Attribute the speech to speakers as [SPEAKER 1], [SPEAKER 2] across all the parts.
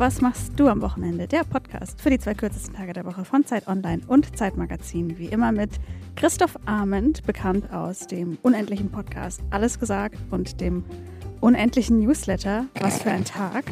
[SPEAKER 1] Was machst du am Wochenende? Der Podcast für die zwei kürzesten Tage der Woche von Zeit Online und Zeitmagazin. Wie immer mit Christoph Arment, bekannt aus dem unendlichen Podcast Alles gesagt und dem unendlichen Newsletter Was für ein Tag.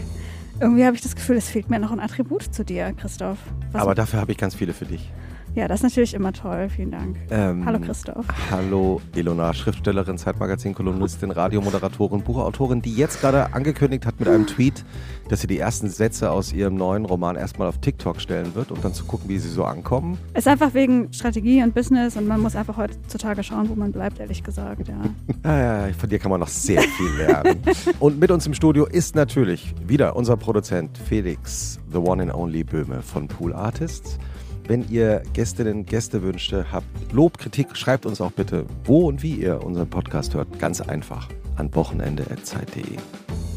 [SPEAKER 1] Irgendwie habe ich das Gefühl, es fehlt mir noch ein Attribut zu dir, Christoph.
[SPEAKER 2] Was Aber dafür habe ich ganz viele für dich.
[SPEAKER 1] Ja, das ist natürlich immer toll. Vielen Dank. Ähm, hallo Christoph.
[SPEAKER 2] Hallo Elona, Schriftstellerin, Zeitmagazin-Kolumnistin, Radiomoderatorin, Buchautorin, die jetzt gerade angekündigt hat mit einem Tweet, dass sie die ersten Sätze aus ihrem neuen Roman erstmal auf TikTok stellen wird, um dann zu gucken, wie sie so ankommen.
[SPEAKER 1] Es ist einfach wegen Strategie und Business und man muss einfach heutzutage schauen, wo man bleibt, ehrlich gesagt. Ja.
[SPEAKER 2] ja von dir kann man noch sehr viel lernen. und mit uns im Studio ist natürlich wieder unser Produzent Felix, the one and only Böhme von Pool Artists. Wenn ihr Gästinnen, Gästewünsche habt, Lob, Kritik, schreibt uns auch bitte, wo und wie ihr unseren Podcast hört. Ganz einfach an wochenende.zeit.de.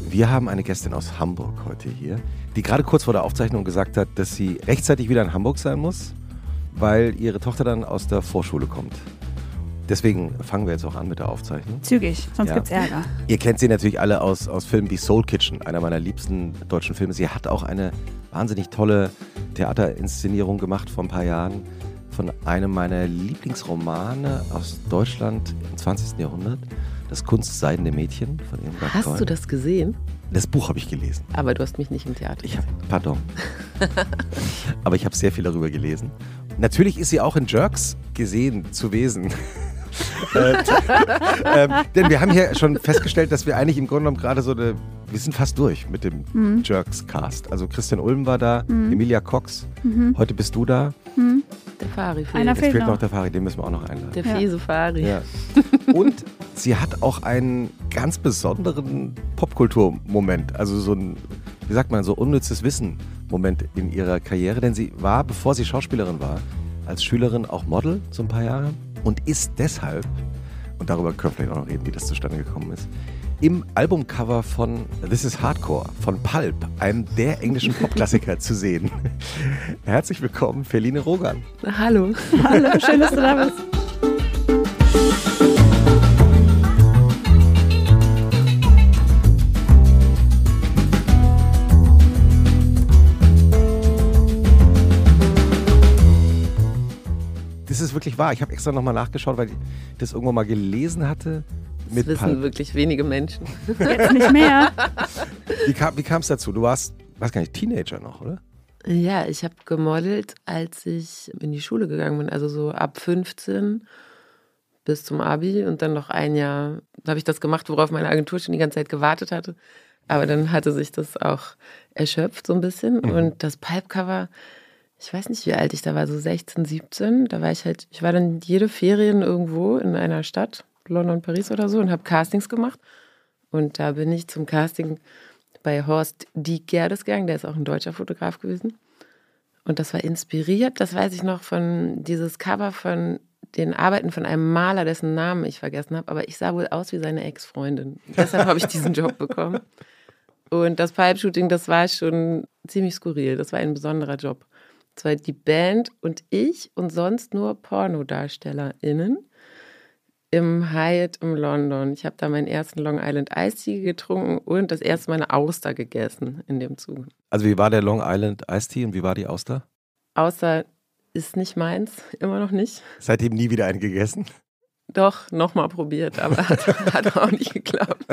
[SPEAKER 2] Wir haben eine Gästin aus Hamburg heute hier, die gerade kurz vor der Aufzeichnung gesagt hat, dass sie rechtzeitig wieder in Hamburg sein muss, weil ihre Tochter dann aus der Vorschule kommt. Deswegen fangen wir jetzt auch an mit der Aufzeichnung.
[SPEAKER 1] Zügig, sonst ja. gibt's Ärger.
[SPEAKER 2] Ihr kennt sie natürlich alle aus, aus Filmen wie Soul Kitchen, einer meiner liebsten deutschen Filme. Sie hat auch eine wahnsinnig tolle Theaterinszenierung gemacht vor ein paar Jahren von einem meiner Lieblingsromane aus Deutschland im 20. Jahrhundert. Das Kunstseidende Mädchen von
[SPEAKER 3] Irmgard Hast Cohen. du das gesehen?
[SPEAKER 2] Das Buch habe ich gelesen.
[SPEAKER 3] Aber du hast mich nicht im Theater
[SPEAKER 2] ich hab, Pardon. Aber ich habe sehr viel darüber gelesen. Natürlich ist sie auch in Jerks gesehen zu Wesen. Äh, äh, denn wir haben hier schon festgestellt, dass wir eigentlich im Grunde genommen gerade so eine wir sind fast durch mit dem mhm. Jerks-Cast. Also Christian Ulm war da, mhm. Emilia Cox, mhm. heute bist du da.
[SPEAKER 3] Mhm. Der Fari
[SPEAKER 1] fehlt. Einer
[SPEAKER 2] fehlt, fehlt noch. der Fari, den müssen wir auch noch einladen.
[SPEAKER 3] Der ja. fiese Fari. Ja.
[SPEAKER 2] Und sie hat auch einen ganz besonderen Popkulturmoment, also so ein, wie sagt man, so unnützes Wissen-Moment in ihrer Karriere, denn sie war, bevor sie Schauspielerin war, als Schülerin auch Model, so ein paar Jahre, und ist deshalb, und darüber können wir vielleicht auch noch reden, wie das zustande gekommen ist, im Albumcover von This is Hardcore von Pulp, einem der englischen Popklassiker, zu sehen. Herzlich willkommen, Feline Rogan.
[SPEAKER 3] Hallo.
[SPEAKER 1] Hallo, schön, dass du da bist.
[SPEAKER 2] Das ist wirklich wahr. Ich habe extra nochmal nachgeschaut, weil ich das irgendwo mal gelesen hatte.
[SPEAKER 3] Das wissen Pulp. wirklich wenige Menschen.
[SPEAKER 1] Jetzt nicht mehr.
[SPEAKER 2] Wie kam es dazu? Du warst, weiß gar nicht, Teenager noch, oder?
[SPEAKER 3] Ja, ich habe gemodelt, als ich in die Schule gegangen bin. Also so ab 15 bis zum Abi und dann noch ein Jahr habe ich das gemacht, worauf meine Agentur schon die ganze Zeit gewartet hatte. Aber dann hatte sich das auch erschöpft so ein bisschen. Mhm. Und das Pipe-Cover, ich weiß nicht, wie alt ich da war, so 16, 17. Da war ich halt, ich war dann jede Ferien irgendwo in einer Stadt London, Paris oder so und habe Castings gemacht. Und da bin ich zum Casting bei Horst Dieck Gerdes gegangen, der ist auch ein deutscher Fotograf gewesen. Und das war inspiriert, das weiß ich noch, von dieses Cover von den Arbeiten von einem Maler, dessen Namen ich vergessen habe. Aber ich sah wohl aus wie seine Ex-Freundin. Deshalb habe ich diesen Job bekommen. Und das Pipe-Shooting, das war schon ziemlich skurril. Das war ein besonderer Job. Das war die Band und ich und sonst nur PornodarstellerInnen im Hyatt in London. Ich habe da meinen ersten Long Island Tea getrunken und das erste Mal eine Auster gegessen in dem Zug.
[SPEAKER 2] Also wie war der Long Island Tea und wie war die Auster?
[SPEAKER 3] Auster ist nicht meins, immer noch nicht.
[SPEAKER 2] Seitdem nie wieder einen gegessen?
[SPEAKER 3] Doch, nochmal probiert, aber hat, hat, auch nicht geklappt.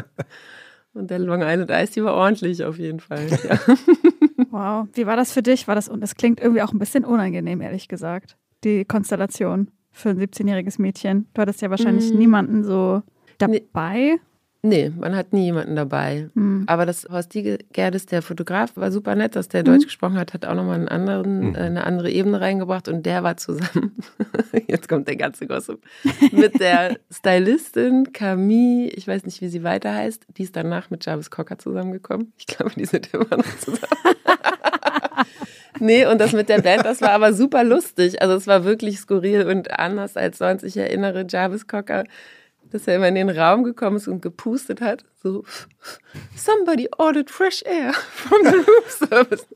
[SPEAKER 3] Und der Long Island Tea war ordentlich auf jeden Fall. Ja.
[SPEAKER 1] Wow, wie war das für dich? War das und es klingt irgendwie auch ein bisschen unangenehm, ehrlich gesagt, die Konstellation für ein 17-jähriges Mädchen? Du hattest ja wahrscheinlich mhm. niemanden so dabei.
[SPEAKER 3] Nee, man hat nie jemanden dabei. Mhm. Aber das Horst Gerdes, der Fotograf, war super nett, dass der mhm. Deutsch gesprochen hat, hat auch nochmal einen anderen, mhm. eine andere Ebene reingebracht und der war zusammen, jetzt kommt der ganze Gossip, mit der Stylistin Camille, ich weiß nicht, wie sie weiter heißt, die ist danach mit Jarvis Cocker zusammengekommen. Ich glaube, die sind immer noch zusammen. Nee, und das mit der Band, das war aber super lustig. Also es war wirklich skurril und anders als sonst. Ich erinnere Jarvis Cocker, dass er immer in den Raum gekommen ist und gepustet hat. So, somebody ordered fresh air from the roof service.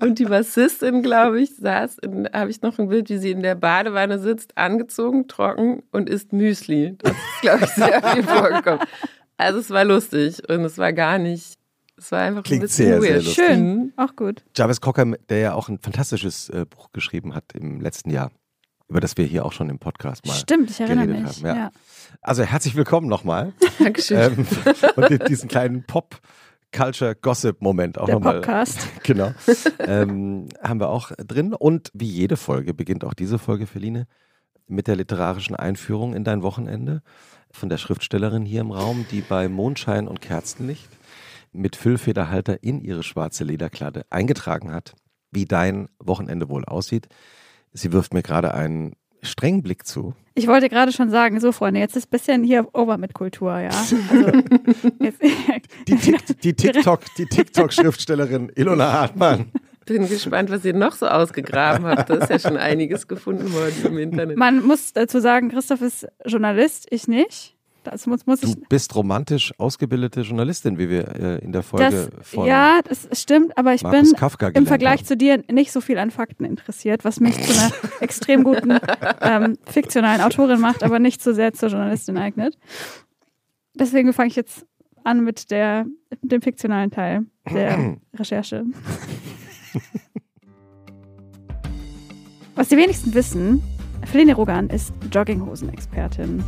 [SPEAKER 3] Und die Bassistin, glaube ich, saß, habe ich noch ein Bild, wie sie in der Badewanne sitzt, angezogen, trocken und isst Müsli. Das ist, glaube ich, sehr viel vorgekommen. Also es war lustig und es war gar nicht Es war einfach
[SPEAKER 2] Klingt
[SPEAKER 3] ein bisschen
[SPEAKER 2] sehr, sehr
[SPEAKER 3] weird.
[SPEAKER 2] lustig.
[SPEAKER 1] Schön, auch gut.
[SPEAKER 2] Jarvis Cocker, der ja auch ein fantastisches äh, Buch geschrieben hat im letzten Jahr, über das wir hier auch schon im Podcast mal.
[SPEAKER 1] Stimmt, ich erinnere
[SPEAKER 2] geredet
[SPEAKER 1] mich.
[SPEAKER 2] haben, ja.
[SPEAKER 1] ja.
[SPEAKER 2] Also herzlich willkommen nochmal.
[SPEAKER 3] Dankeschön.
[SPEAKER 2] ähm, und diesen kleinen Pop-Culture-Gossip-Moment auch
[SPEAKER 1] Der
[SPEAKER 2] nochmal.
[SPEAKER 1] Podcast.
[SPEAKER 2] Genau. ähm, haben wir auch drin. Und wie jede Folge beginnt auch diese Folge, Feline, mit der literarischen Einführung in dein Wochenende von der Schriftstellerin hier im Raum, die bei Mondschein und Kerzenlicht mit Füllfederhalter in ihre schwarze Lederkleider eingetragen hat, wie dein Wochenende wohl aussieht. Sie wirft mir gerade einen strengen Blick zu.
[SPEAKER 1] Ich wollte gerade schon sagen, so Freunde, jetzt ist ein bisschen hier over mit Kultur, ja. Also, jetzt,
[SPEAKER 2] Die, Tik- die TikTok, die TikTok-Schriftstellerin Ilona Hartmann.
[SPEAKER 3] Bin gespannt, was ihr noch so ausgegraben habt. Da ist ja schon einiges gefunden worden im Internet.
[SPEAKER 1] man muss dazu sagen, Christoph ist Journalist, ich nicht. Das muss, muss
[SPEAKER 2] Du
[SPEAKER 1] ich.
[SPEAKER 2] bist romantisch ausgebildete Journalistin, wie wir äh, in der Folge
[SPEAKER 1] Das,
[SPEAKER 2] von
[SPEAKER 1] ja, das stimmt, aber ich
[SPEAKER 2] Markus
[SPEAKER 1] bin
[SPEAKER 2] Kafka
[SPEAKER 1] im Vergleich
[SPEAKER 2] haben.
[SPEAKER 1] zu dir nicht so viel an Fakten interessiert, was mich zu einer extrem guten ähm, fiktionalen Autorin macht, aber nicht so sehr zur Journalistin eignet. Deswegen fange ich jetzt an mit, der, dem fiktionalen Teil der Recherche. Was die wenigsten wissen, Feline Rogan ist Jogginghosen-Expertin.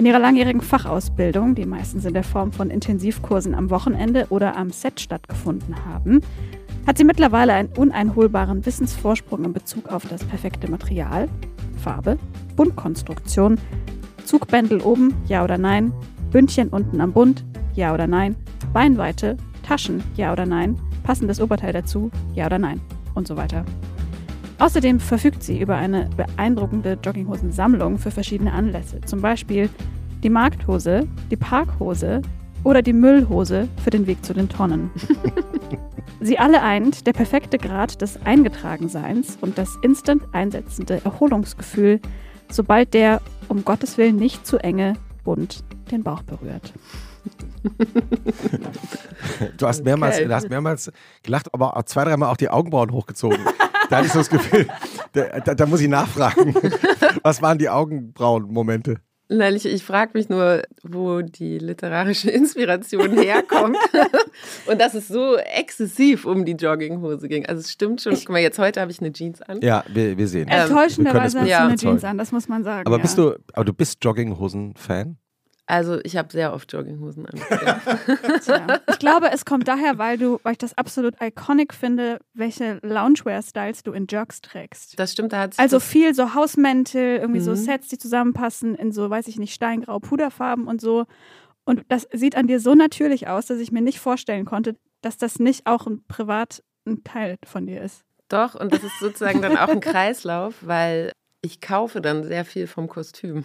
[SPEAKER 1] In ihrer langjährigen Fachausbildung, die meistens in der Form von Intensivkursen am Wochenende oder am Set stattgefunden haben, hat sie mittlerweile einen uneinholbaren Wissensvorsprung in Bezug auf das perfekte Material, Farbe, Bundkonstruktion, Zugbändel oben, ja oder nein, Bündchen unten am Bund, ja oder nein, Beinweite, Taschen, ja oder nein, passendes Oberteil dazu, ja oder nein und so weiter. Außerdem verfügt sie über eine beeindruckende Jogginghosensammlung für verschiedene Anlässe, zum Beispiel die Markthose, die Parkhose oder die Müllhose für den Weg zu den Tonnen. sie alle eint der perfekte Grad des Eingetragenseins und das instant einsetzende Erholungsgefühl, sobald der um Gottes Willen nicht zu enge Bund den Bauch berührt.
[SPEAKER 2] Du hast mehrmals,
[SPEAKER 3] Okay.
[SPEAKER 2] du hast mehrmals gelacht, aber zwei, dreimal auch die Augenbrauen hochgezogen. da hatte ich so das Gefühl, da, da, da muss ich nachfragen. Was waren die Augenbrauen-Momente?
[SPEAKER 3] Nein, ich, ich frage mich nur, wo die literarische Inspiration herkommt. Und dass es so exzessiv um die Jogginghose ging. Also es stimmt schon.
[SPEAKER 1] Ich-
[SPEAKER 3] Guck mal, jetzt heute habe ich eine Jeans an.
[SPEAKER 2] Ja, wir, wir sehen.
[SPEAKER 3] Ähm,
[SPEAKER 1] Enttäuschenderweise hast du eine Jeans an, das muss man sagen.
[SPEAKER 2] aber
[SPEAKER 1] ja.
[SPEAKER 2] bist du, aber du bist Jogginghosen-Fan?
[SPEAKER 3] Also ich habe sehr oft Jogginghosen an.
[SPEAKER 1] Tja. Ich glaube, es kommt daher, weil du, weil ich das absolut iconic finde, welche Loungewear-Styles du in Jogs trägst.
[SPEAKER 3] Das stimmt, da hat
[SPEAKER 1] Also viel so Hausmäntel, irgendwie so
[SPEAKER 3] Mhm.
[SPEAKER 1] Sets, die zusammenpassen in so, weiß ich nicht, steingrau Puderfarben und so. Und das sieht an dir so natürlich aus, dass ich mir nicht vorstellen konnte, dass das nicht auch ein privat ein Teil von dir ist.
[SPEAKER 3] Doch, und das ist sozusagen dann auch ein Kreislauf, weil ich kaufe dann sehr viel vom Kostüm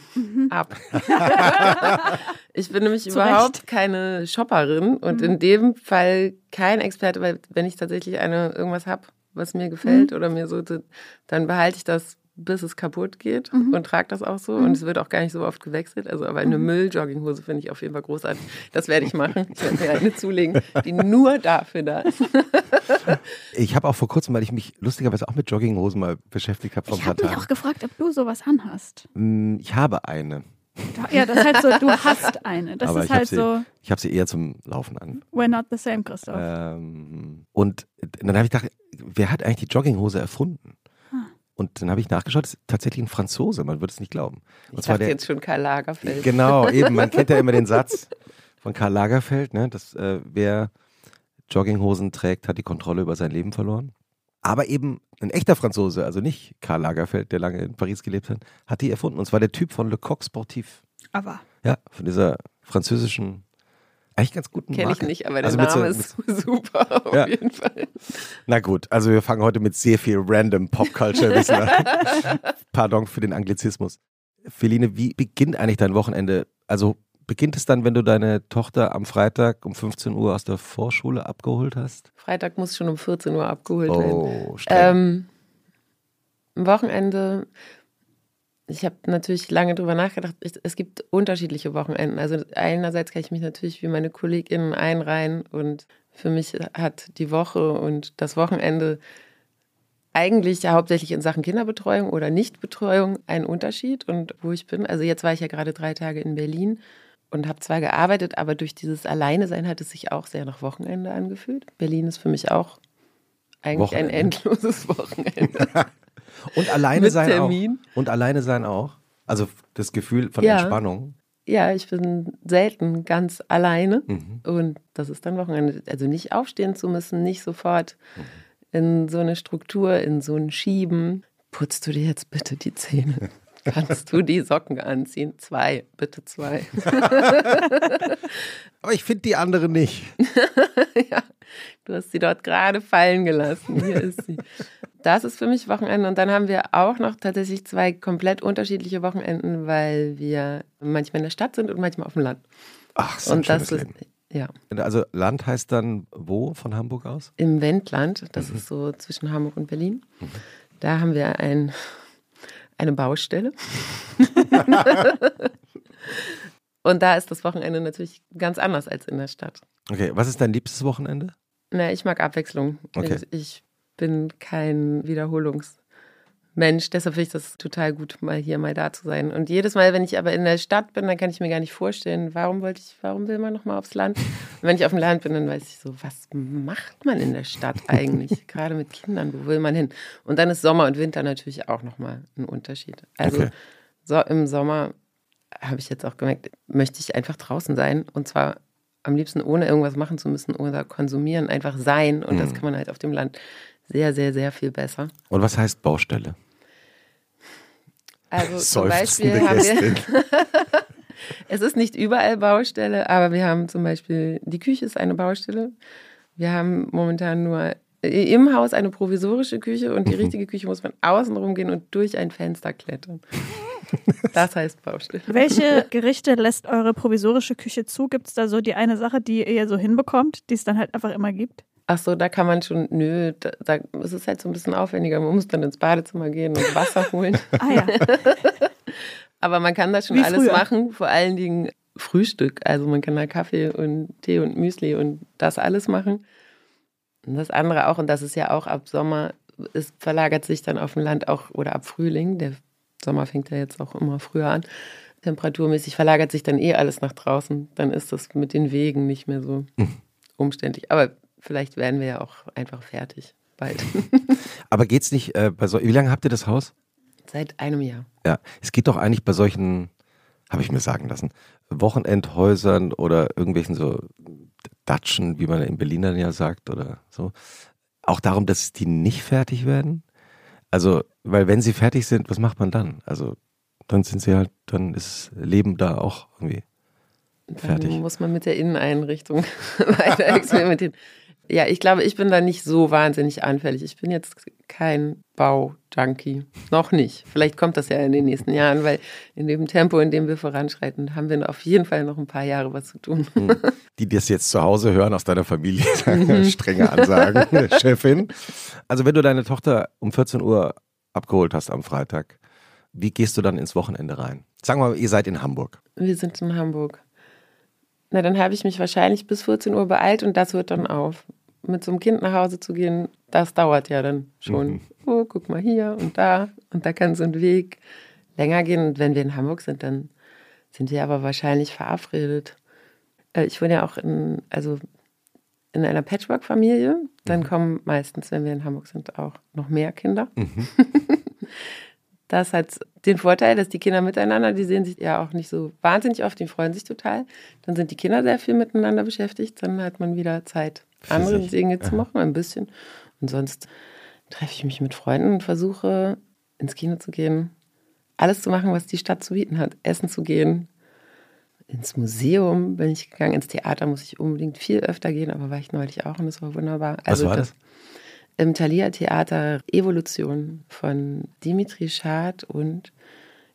[SPEAKER 3] ab. ich bin nämlich
[SPEAKER 1] Zu
[SPEAKER 3] überhaupt
[SPEAKER 1] Recht.
[SPEAKER 3] keine Shopperin und
[SPEAKER 1] Mhm.
[SPEAKER 3] in dem Fall kein Experte, weil wenn ich tatsächlich eine irgendwas habe, was mir gefällt
[SPEAKER 1] Mhm.
[SPEAKER 3] oder mir so, dann behalte ich das bis es kaputt geht
[SPEAKER 1] Mhm.
[SPEAKER 3] und trage das auch so.
[SPEAKER 1] Mhm.
[SPEAKER 3] Und es wird auch gar nicht so oft gewechselt. Also, aber eine
[SPEAKER 1] Mhm.
[SPEAKER 3] Müll-Jogginghose finde ich auf jeden Fall großartig. Das werde ich machen. Ich werde mir eine zulegen, die nur dafür da ist.
[SPEAKER 2] Ich habe auch vor kurzem, weil ich mich lustigerweise auch mit Jogginghosen mal beschäftigt habe vor ein
[SPEAKER 1] Ich habe mich auch gefragt, ob du sowas anhast.
[SPEAKER 2] Mm, Ich habe eine,
[SPEAKER 1] Ja, das ist halt so, du hast eine. Das
[SPEAKER 2] aber
[SPEAKER 1] ist
[SPEAKER 2] ich habe
[SPEAKER 1] halt
[SPEAKER 2] sie,
[SPEAKER 1] so,
[SPEAKER 2] ich habe sie eher zum Laufen an.
[SPEAKER 1] we're not the same, Christoph.
[SPEAKER 2] Ähm, und dann habe ich gedacht, wer hat eigentlich die Jogginghose erfunden? Und dann habe ich nachgeschaut, es ist tatsächlich ein Franzose, man würde es nicht glauben. Und
[SPEAKER 3] Ich
[SPEAKER 2] zwar
[SPEAKER 3] dachte
[SPEAKER 2] der,
[SPEAKER 3] jetzt schon Karl Lagerfeld.
[SPEAKER 2] Genau, eben, man kennt ja immer den Satz von Karl Lagerfeld, ne, dass äh, wer Jogginghosen trägt, hat die Kontrolle über sein Leben verloren. Aber eben ein echter Franzose, also nicht Karl Lagerfeld, der lange in Paris gelebt hat, hat die erfunden. Und zwar der Typ von Le Coq Sportif.
[SPEAKER 1] Aber
[SPEAKER 2] Ja, von dieser französischen, eigentlich ganz guten
[SPEAKER 3] Kenne ich
[SPEAKER 2] Marke.
[SPEAKER 3] nicht, aber der
[SPEAKER 2] Also mit so-
[SPEAKER 3] Name ist super, auf
[SPEAKER 2] Ja.
[SPEAKER 3] jeden Fall.
[SPEAKER 2] Na gut, also wir fangen heute mit sehr viel random Popculture-Wissen an. Pardon für den Anglizismus. Feline, wie beginnt eigentlich dein Wochenende? Also beginnt es dann, wenn du deine Tochter am Freitag um 15 Uhr aus der Vorschule abgeholt hast?
[SPEAKER 3] Freitag muss schon um 14 Uhr abgeholt werden.
[SPEAKER 2] Oh.
[SPEAKER 3] Ähm, am Wochenende, ich habe natürlich lange drüber nachgedacht, es gibt unterschiedliche Wochenenden. Also einerseits kann ich mich natürlich wie meine KollegInnen einreihen und für mich hat die Woche und das Wochenende eigentlich ja hauptsächlich in Sachen Kinderbetreuung oder Nichtbetreuung einen Unterschied und wo ich bin. Also jetzt war ich ja gerade drei Tage in Berlin und habe zwar gearbeitet, aber durch dieses Alleine-Sein hat es sich auch sehr nach Wochenende angefühlt. Berlin ist für mich auch eigentlich Wochenende. ein endloses Wochenende.
[SPEAKER 2] und alleine sein Termin. auch. Und alleine sein auch. Also das Gefühl von ja. Entspannung.
[SPEAKER 3] Ja, ich bin selten ganz alleine mhm. und das ist dann Wochenende. Also nicht aufstehen zu müssen, nicht sofort mhm. in so eine Struktur, in so ein Schieben. Putzt du dir jetzt bitte die Zähne? Kannst du die Socken anziehen? Zwei, bitte zwei.
[SPEAKER 2] Aber ich finde die andere nicht.
[SPEAKER 3] ja, du hast sie dort gerade fallen gelassen. Hier ist sie. Das ist für mich Wochenende. Und dann haben wir auch noch tatsächlich zwei komplett unterschiedliche Wochenenden, weil wir manchmal in der Stadt sind und manchmal auf dem Land.
[SPEAKER 2] Ach, so und das ist, ja. Also Land heißt dann wo von Hamburg aus?
[SPEAKER 3] Im Wendland. Das mhm. ist so zwischen Hamburg und Berlin. Mhm. Da haben wir ein eine Baustelle. und da ist das Wochenende natürlich ganz anders als in der Stadt.
[SPEAKER 2] Okay, was ist dein liebstes Wochenende?
[SPEAKER 3] Na, ich mag Abwechslung. Okay. Ich, ich bin kein Wiederholungs- Mensch. Deshalb finde ich das total gut, mal hier, mal da zu sein. Und jedes Mal, wenn ich aber in der Stadt bin, dann kann ich mir gar nicht vorstellen, warum wollte ich, warum will man nochmal aufs Land? Und wenn ich auf dem Land bin, dann weiß ich so, was macht man in der Stadt eigentlich? Gerade mit Kindern, wo will man hin? Und dann ist Sommer und Winter natürlich auch nochmal ein Unterschied. Also okay. so, im Sommer habe ich jetzt auch gemerkt, möchte ich einfach draußen sein und zwar am liebsten ohne irgendwas machen zu müssen oder konsumieren, einfach sein. Und mhm. das kann man halt auf dem Land sehr, sehr, sehr viel besser.
[SPEAKER 2] Und was heißt Baustelle?
[SPEAKER 3] Also zum Beispiel haben wir. es ist nicht überall Baustelle, aber wir haben zum Beispiel, die Küche ist eine Baustelle. Wir haben momentan nur im Haus eine provisorische Küche und die mhm. richtige Küche muss man außen rumgehen und durch ein Fenster klettern. Das heißt Baustelle.
[SPEAKER 1] Welche Gerichte lässt eure provisorische Küche zu? Gibt es da so die eine Sache, die ihr so hinbekommt, die es dann halt einfach immer gibt?
[SPEAKER 3] Ach so, da kann man schon, nö, da, da ist es halt so ein bisschen aufwendiger. Man muss dann ins Badezimmer gehen und Wasser holen. ah ja. Aber man kann da schon Wie alles früher. machen, vor allen Dingen Frühstück. Also man kann da Kaffee und Tee und Müsli und das alles machen. Und das andere auch, und das ist ja auch ab Sommer, es verlagert sich dann auf dem Land auch, oder ab Frühling, der Sommer fängt ja jetzt auch immer früher an, temperaturmäßig verlagert sich dann eh alles nach draußen. Dann ist das mit den Wegen nicht mehr so hm. umständlich. Aber vielleicht werden wir ja auch einfach fertig bald.
[SPEAKER 2] Aber geht's nicht äh, bei so, wie lange habt ihr das Haus?
[SPEAKER 3] Seit einem Jahr.
[SPEAKER 2] Ja, es geht doch eigentlich bei solchen, habe ich mir sagen lassen, Wochenendhäusern oder irgendwelchen so Datschen, wie man in Berlin dann ja sagt oder so, auch darum, dass die nicht fertig werden. Also, weil wenn sie fertig sind, was macht man dann? Also, dann sind sie halt, dann ist Leben da auch irgendwie fertig.
[SPEAKER 3] Dann muss man mit der Inneneinrichtung weiter experimentieren. Ja, ich glaube, ich bin da nicht so wahnsinnig anfällig. Ich bin jetzt kein Bau-Junkie. Noch nicht. Vielleicht kommt das ja in den nächsten Jahren, weil in dem Tempo, in dem wir voranschreiten, haben wir auf jeden Fall noch ein paar Jahre was zu tun. Hm.
[SPEAKER 2] Die, das jetzt zu Hause hören aus deiner Familie, mhm. strenge Ansagen, Chefin. Also wenn du deine Tochter um 14 Uhr abgeholt hast am Freitag, wie gehst du dann ins Wochenende rein? Sagen wir mal, ihr seid in Hamburg.
[SPEAKER 3] Wir sind in Hamburg. Na, dann habe ich mich wahrscheinlich bis 14 Uhr beeilt und das hört dann auf. Mit so einem Kind nach Hause zu gehen, das dauert ja dann schon. Mhm. Oh, guck mal hier und da. Und da kann so ein Weg länger gehen. Und wenn wir in Hamburg sind, dann sind wir aber wahrscheinlich verabredet. Äh, ich wohne ja auch in, also in einer Patchwork-Familie. Dann mhm. kommen meistens, wenn wir in Hamburg sind, auch noch mehr Kinder. Mhm. Das hat den Vorteil, dass die Kinder miteinander, die sehen sich ja auch nicht so wahnsinnig oft, die freuen sich total. Dann sind die Kinder sehr viel miteinander beschäftigt, dann hat man wieder Zeit, andere Dinge zu machen, ein bisschen. Und sonst treffe ich mich mit Freunden und versuche ins Kino zu gehen, alles zu machen, was die Stadt zu bieten hat. Essen zu gehen, ins Museum bin ich gegangen, ins Theater muss ich unbedingt viel öfter gehen, aber war ich neulich auch und das war wunderbar.
[SPEAKER 2] Also was war das? das
[SPEAKER 3] im Thalia Theater Evolution von Dimitri Schad und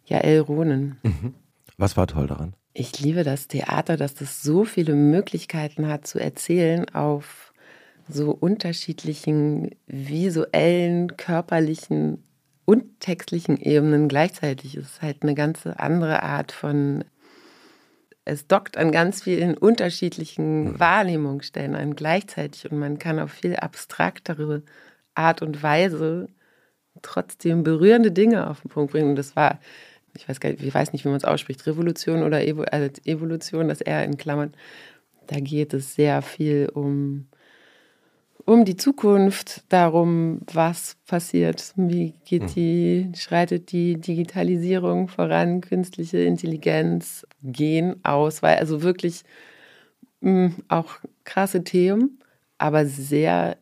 [SPEAKER 3] Jael Ronen.
[SPEAKER 2] Mhm. Was war toll daran?
[SPEAKER 3] Ich liebe das Theater, dass das so viele Möglichkeiten hat zu erzählen auf so unterschiedlichen visuellen, körperlichen und textlichen Ebenen gleichzeitig. Es ist halt eine ganze andere Art von es dockt an ganz vielen unterschiedlichen mhm. Wahrnehmungsstellen an gleichzeitig und man kann auf viel abstraktere Art und Weise trotzdem berührende Dinge auf den Punkt bringen. Und das war ich weiß, gar nicht, ich weiß nicht, wie man es ausspricht, Revolution oder Evo, also Evolution, das R in Klammern. Da geht es sehr viel um, um die Zukunft, darum, was passiert, wie geht hm. die, schreitet die Digitalisierung voran, künstliche Intelligenz gehen aus, weil also wirklich mh, hm, auch krasse Themen, aber sehr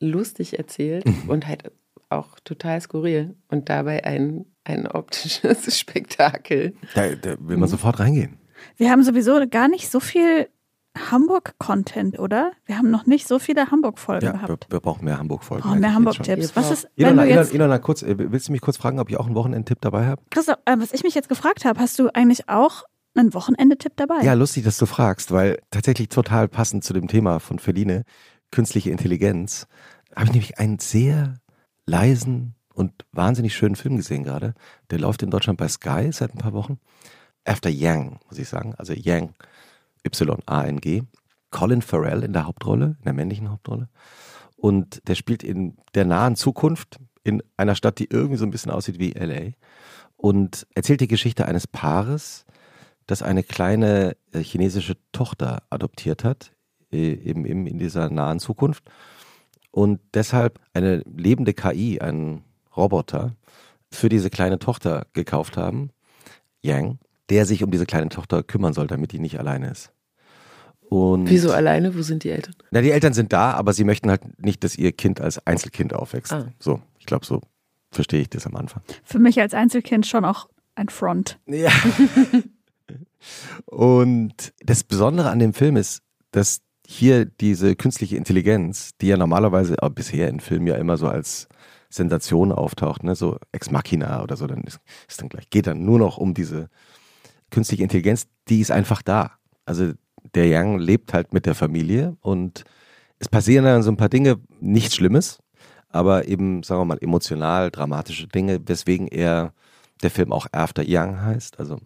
[SPEAKER 3] lustig erzählt mhm. und halt auch total skurril und dabei ein, ein optisches Spektakel.
[SPEAKER 2] Da, da will man mhm. sofort reingehen.
[SPEAKER 1] Wir haben sowieso gar nicht so viel Hamburg-Content, oder? Wir haben noch nicht so viele Hamburg-Folgen
[SPEAKER 2] ja,
[SPEAKER 1] gehabt.
[SPEAKER 2] Wir, wir brauchen mehr Hamburg-Folgen.
[SPEAKER 1] Oh, mehr Hamburg-Tipps. Was ist,
[SPEAKER 2] Ilona, Ilona, Ilona, kurz, äh, willst du mich kurz fragen, ob ich auch einen Wochenendtipp dabei habe?
[SPEAKER 1] Christoph, äh, was ich mich jetzt gefragt habe, hast du eigentlich auch einen Wochenendetipp dabei?
[SPEAKER 2] Ja, lustig, dass du fragst, weil tatsächlich total passend zu dem Thema von Feline, künstliche Intelligenz, habe ich nämlich einen sehr leisen und wahnsinnig schönen Film gesehen gerade. Der läuft in Deutschland bei Sky seit ein paar Wochen. After Yang, muss ich sagen. Also Yang, Y-A-N-G. Colin Farrell in der Hauptrolle, in der männlichen Hauptrolle. Und der spielt in der nahen Zukunft in einer Stadt, die irgendwie so ein bisschen aussieht wie LA. Und erzählt die Geschichte eines Paares, das eine kleine äh, chinesische Tochter adoptiert hat, äh, eben in dieser nahen Zukunft und deshalb eine lebende KI, einen Roboter, für diese kleine Tochter gekauft haben, Yang, der sich um diese kleine Tochter kümmern soll, damit die nicht alleine ist.
[SPEAKER 3] Und Wieso alleine? Wo sind die Eltern?
[SPEAKER 2] Na, die Eltern sind da, aber sie möchten halt nicht, dass ihr Kind als Einzelkind aufwächst. Ah. So, ich glaube, so verstehe ich das am Anfang.
[SPEAKER 1] Für mich als Einzelkind schon auch ein Front.
[SPEAKER 2] Ja. Und das Besondere an dem Film ist, dass hier diese künstliche Intelligenz, die ja normalerweise bisher in Filmen ja immer so als Sensation auftaucht, ne, so Ex Machina oder so, dann ist, ist dann gleich, geht dann nur noch um diese künstliche Intelligenz, die ist einfach da. Also der Young lebt halt mit der Familie und es passieren dann so ein paar Dinge, nichts Schlimmes, aber eben, sagen wir mal, emotional dramatische Dinge, weswegen er der Film auch After Young heißt. Also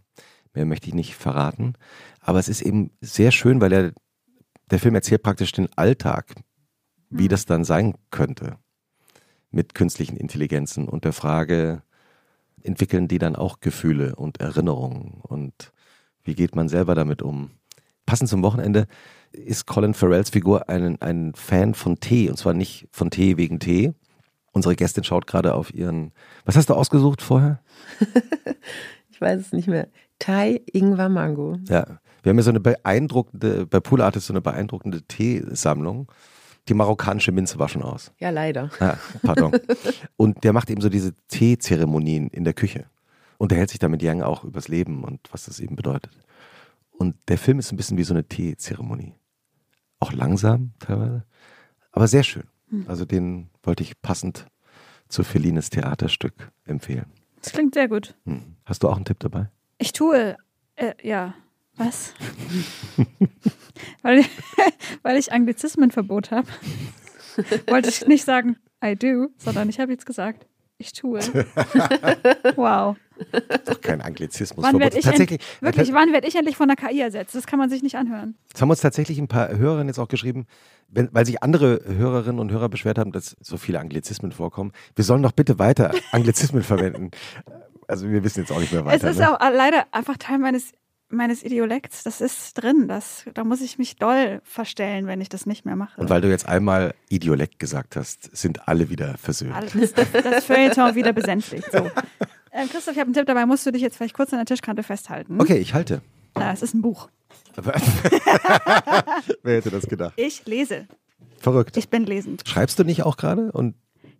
[SPEAKER 2] mehr möchte ich nicht verraten. Aber es ist eben sehr schön, weil er der Film erzählt praktisch den Alltag, wie mhm. das dann sein könnte mit künstlichen Intelligenzen und der Frage, entwickeln die dann auch Gefühle und Erinnerungen und wie geht man selber damit um? Passend zum Wochenende ist Colin Farrells Figur ein, ein Fan von Tee und zwar nicht von Tee wegen Tee. Unsere Gästin schaut gerade auf ihren. Was hast du ausgesucht vorher?
[SPEAKER 3] ich weiß es nicht mehr. Thai Ingwer Mango.
[SPEAKER 2] Ja, wir haben ja so eine beeindruckende, bei Pool Artist so eine beeindruckende Teesammlung. Die marokkanische Minze war schon aus.
[SPEAKER 3] Ja, leider.
[SPEAKER 2] Ah, pardon. und der macht eben so diese Teezeremonien in der Küche. Und der hält sich damit Yang auch übers Leben und was das eben bedeutet. Und der Film ist ein bisschen wie so eine Teezeremonie. Auch langsam teilweise, aber sehr schön. Hm. Also den wollte ich passend zu Felines Theaterstück empfehlen.
[SPEAKER 1] Das klingt sehr gut.
[SPEAKER 2] Hm. Hast du auch einen Tipp dabei?
[SPEAKER 1] Ich tue, äh, ja, was? weil, weil ich Anglizismenverbot habe, wollte ich nicht sagen I do, sondern ich habe jetzt gesagt, ich tue. wow.
[SPEAKER 2] Doch kein Anglizismus.
[SPEAKER 1] Wann werd ich tatsächlich, wirklich, wann werde ich endlich von der KI ersetzt? Das kann man sich nicht anhören.
[SPEAKER 2] Jetzt haben uns tatsächlich ein paar Hörerinnen jetzt auch geschrieben, wenn, weil sich andere Hörerinnen und Hörer beschwert haben, dass so viele Anglizismen vorkommen. Wir sollen doch bitte weiter Anglizismen verwenden. Also wir wissen jetzt auch nicht mehr weiter.
[SPEAKER 1] Es ist
[SPEAKER 2] ne?
[SPEAKER 1] auch leider einfach Teil meines meines Idiolekts, das ist drin. Das, da muss ich mich doll verstellen, wenn ich das nicht mehr mache.
[SPEAKER 2] Und weil du jetzt einmal Idiolekt gesagt hast, sind alle wieder versöhnt.
[SPEAKER 1] Alles, das, das Feuilleton wieder besänftigt. So. Ähm, Christoph, ich habe einen Tipp dabei, musst du dich jetzt vielleicht kurz an der Tischkante festhalten.
[SPEAKER 2] Okay, ich halte.
[SPEAKER 1] Na, es ist ein Buch.
[SPEAKER 2] Wer hätte das gedacht?
[SPEAKER 1] Ich lese.
[SPEAKER 2] Verrückt.
[SPEAKER 1] Ich bin lesend.
[SPEAKER 2] Schreibst du nicht auch gerade? Und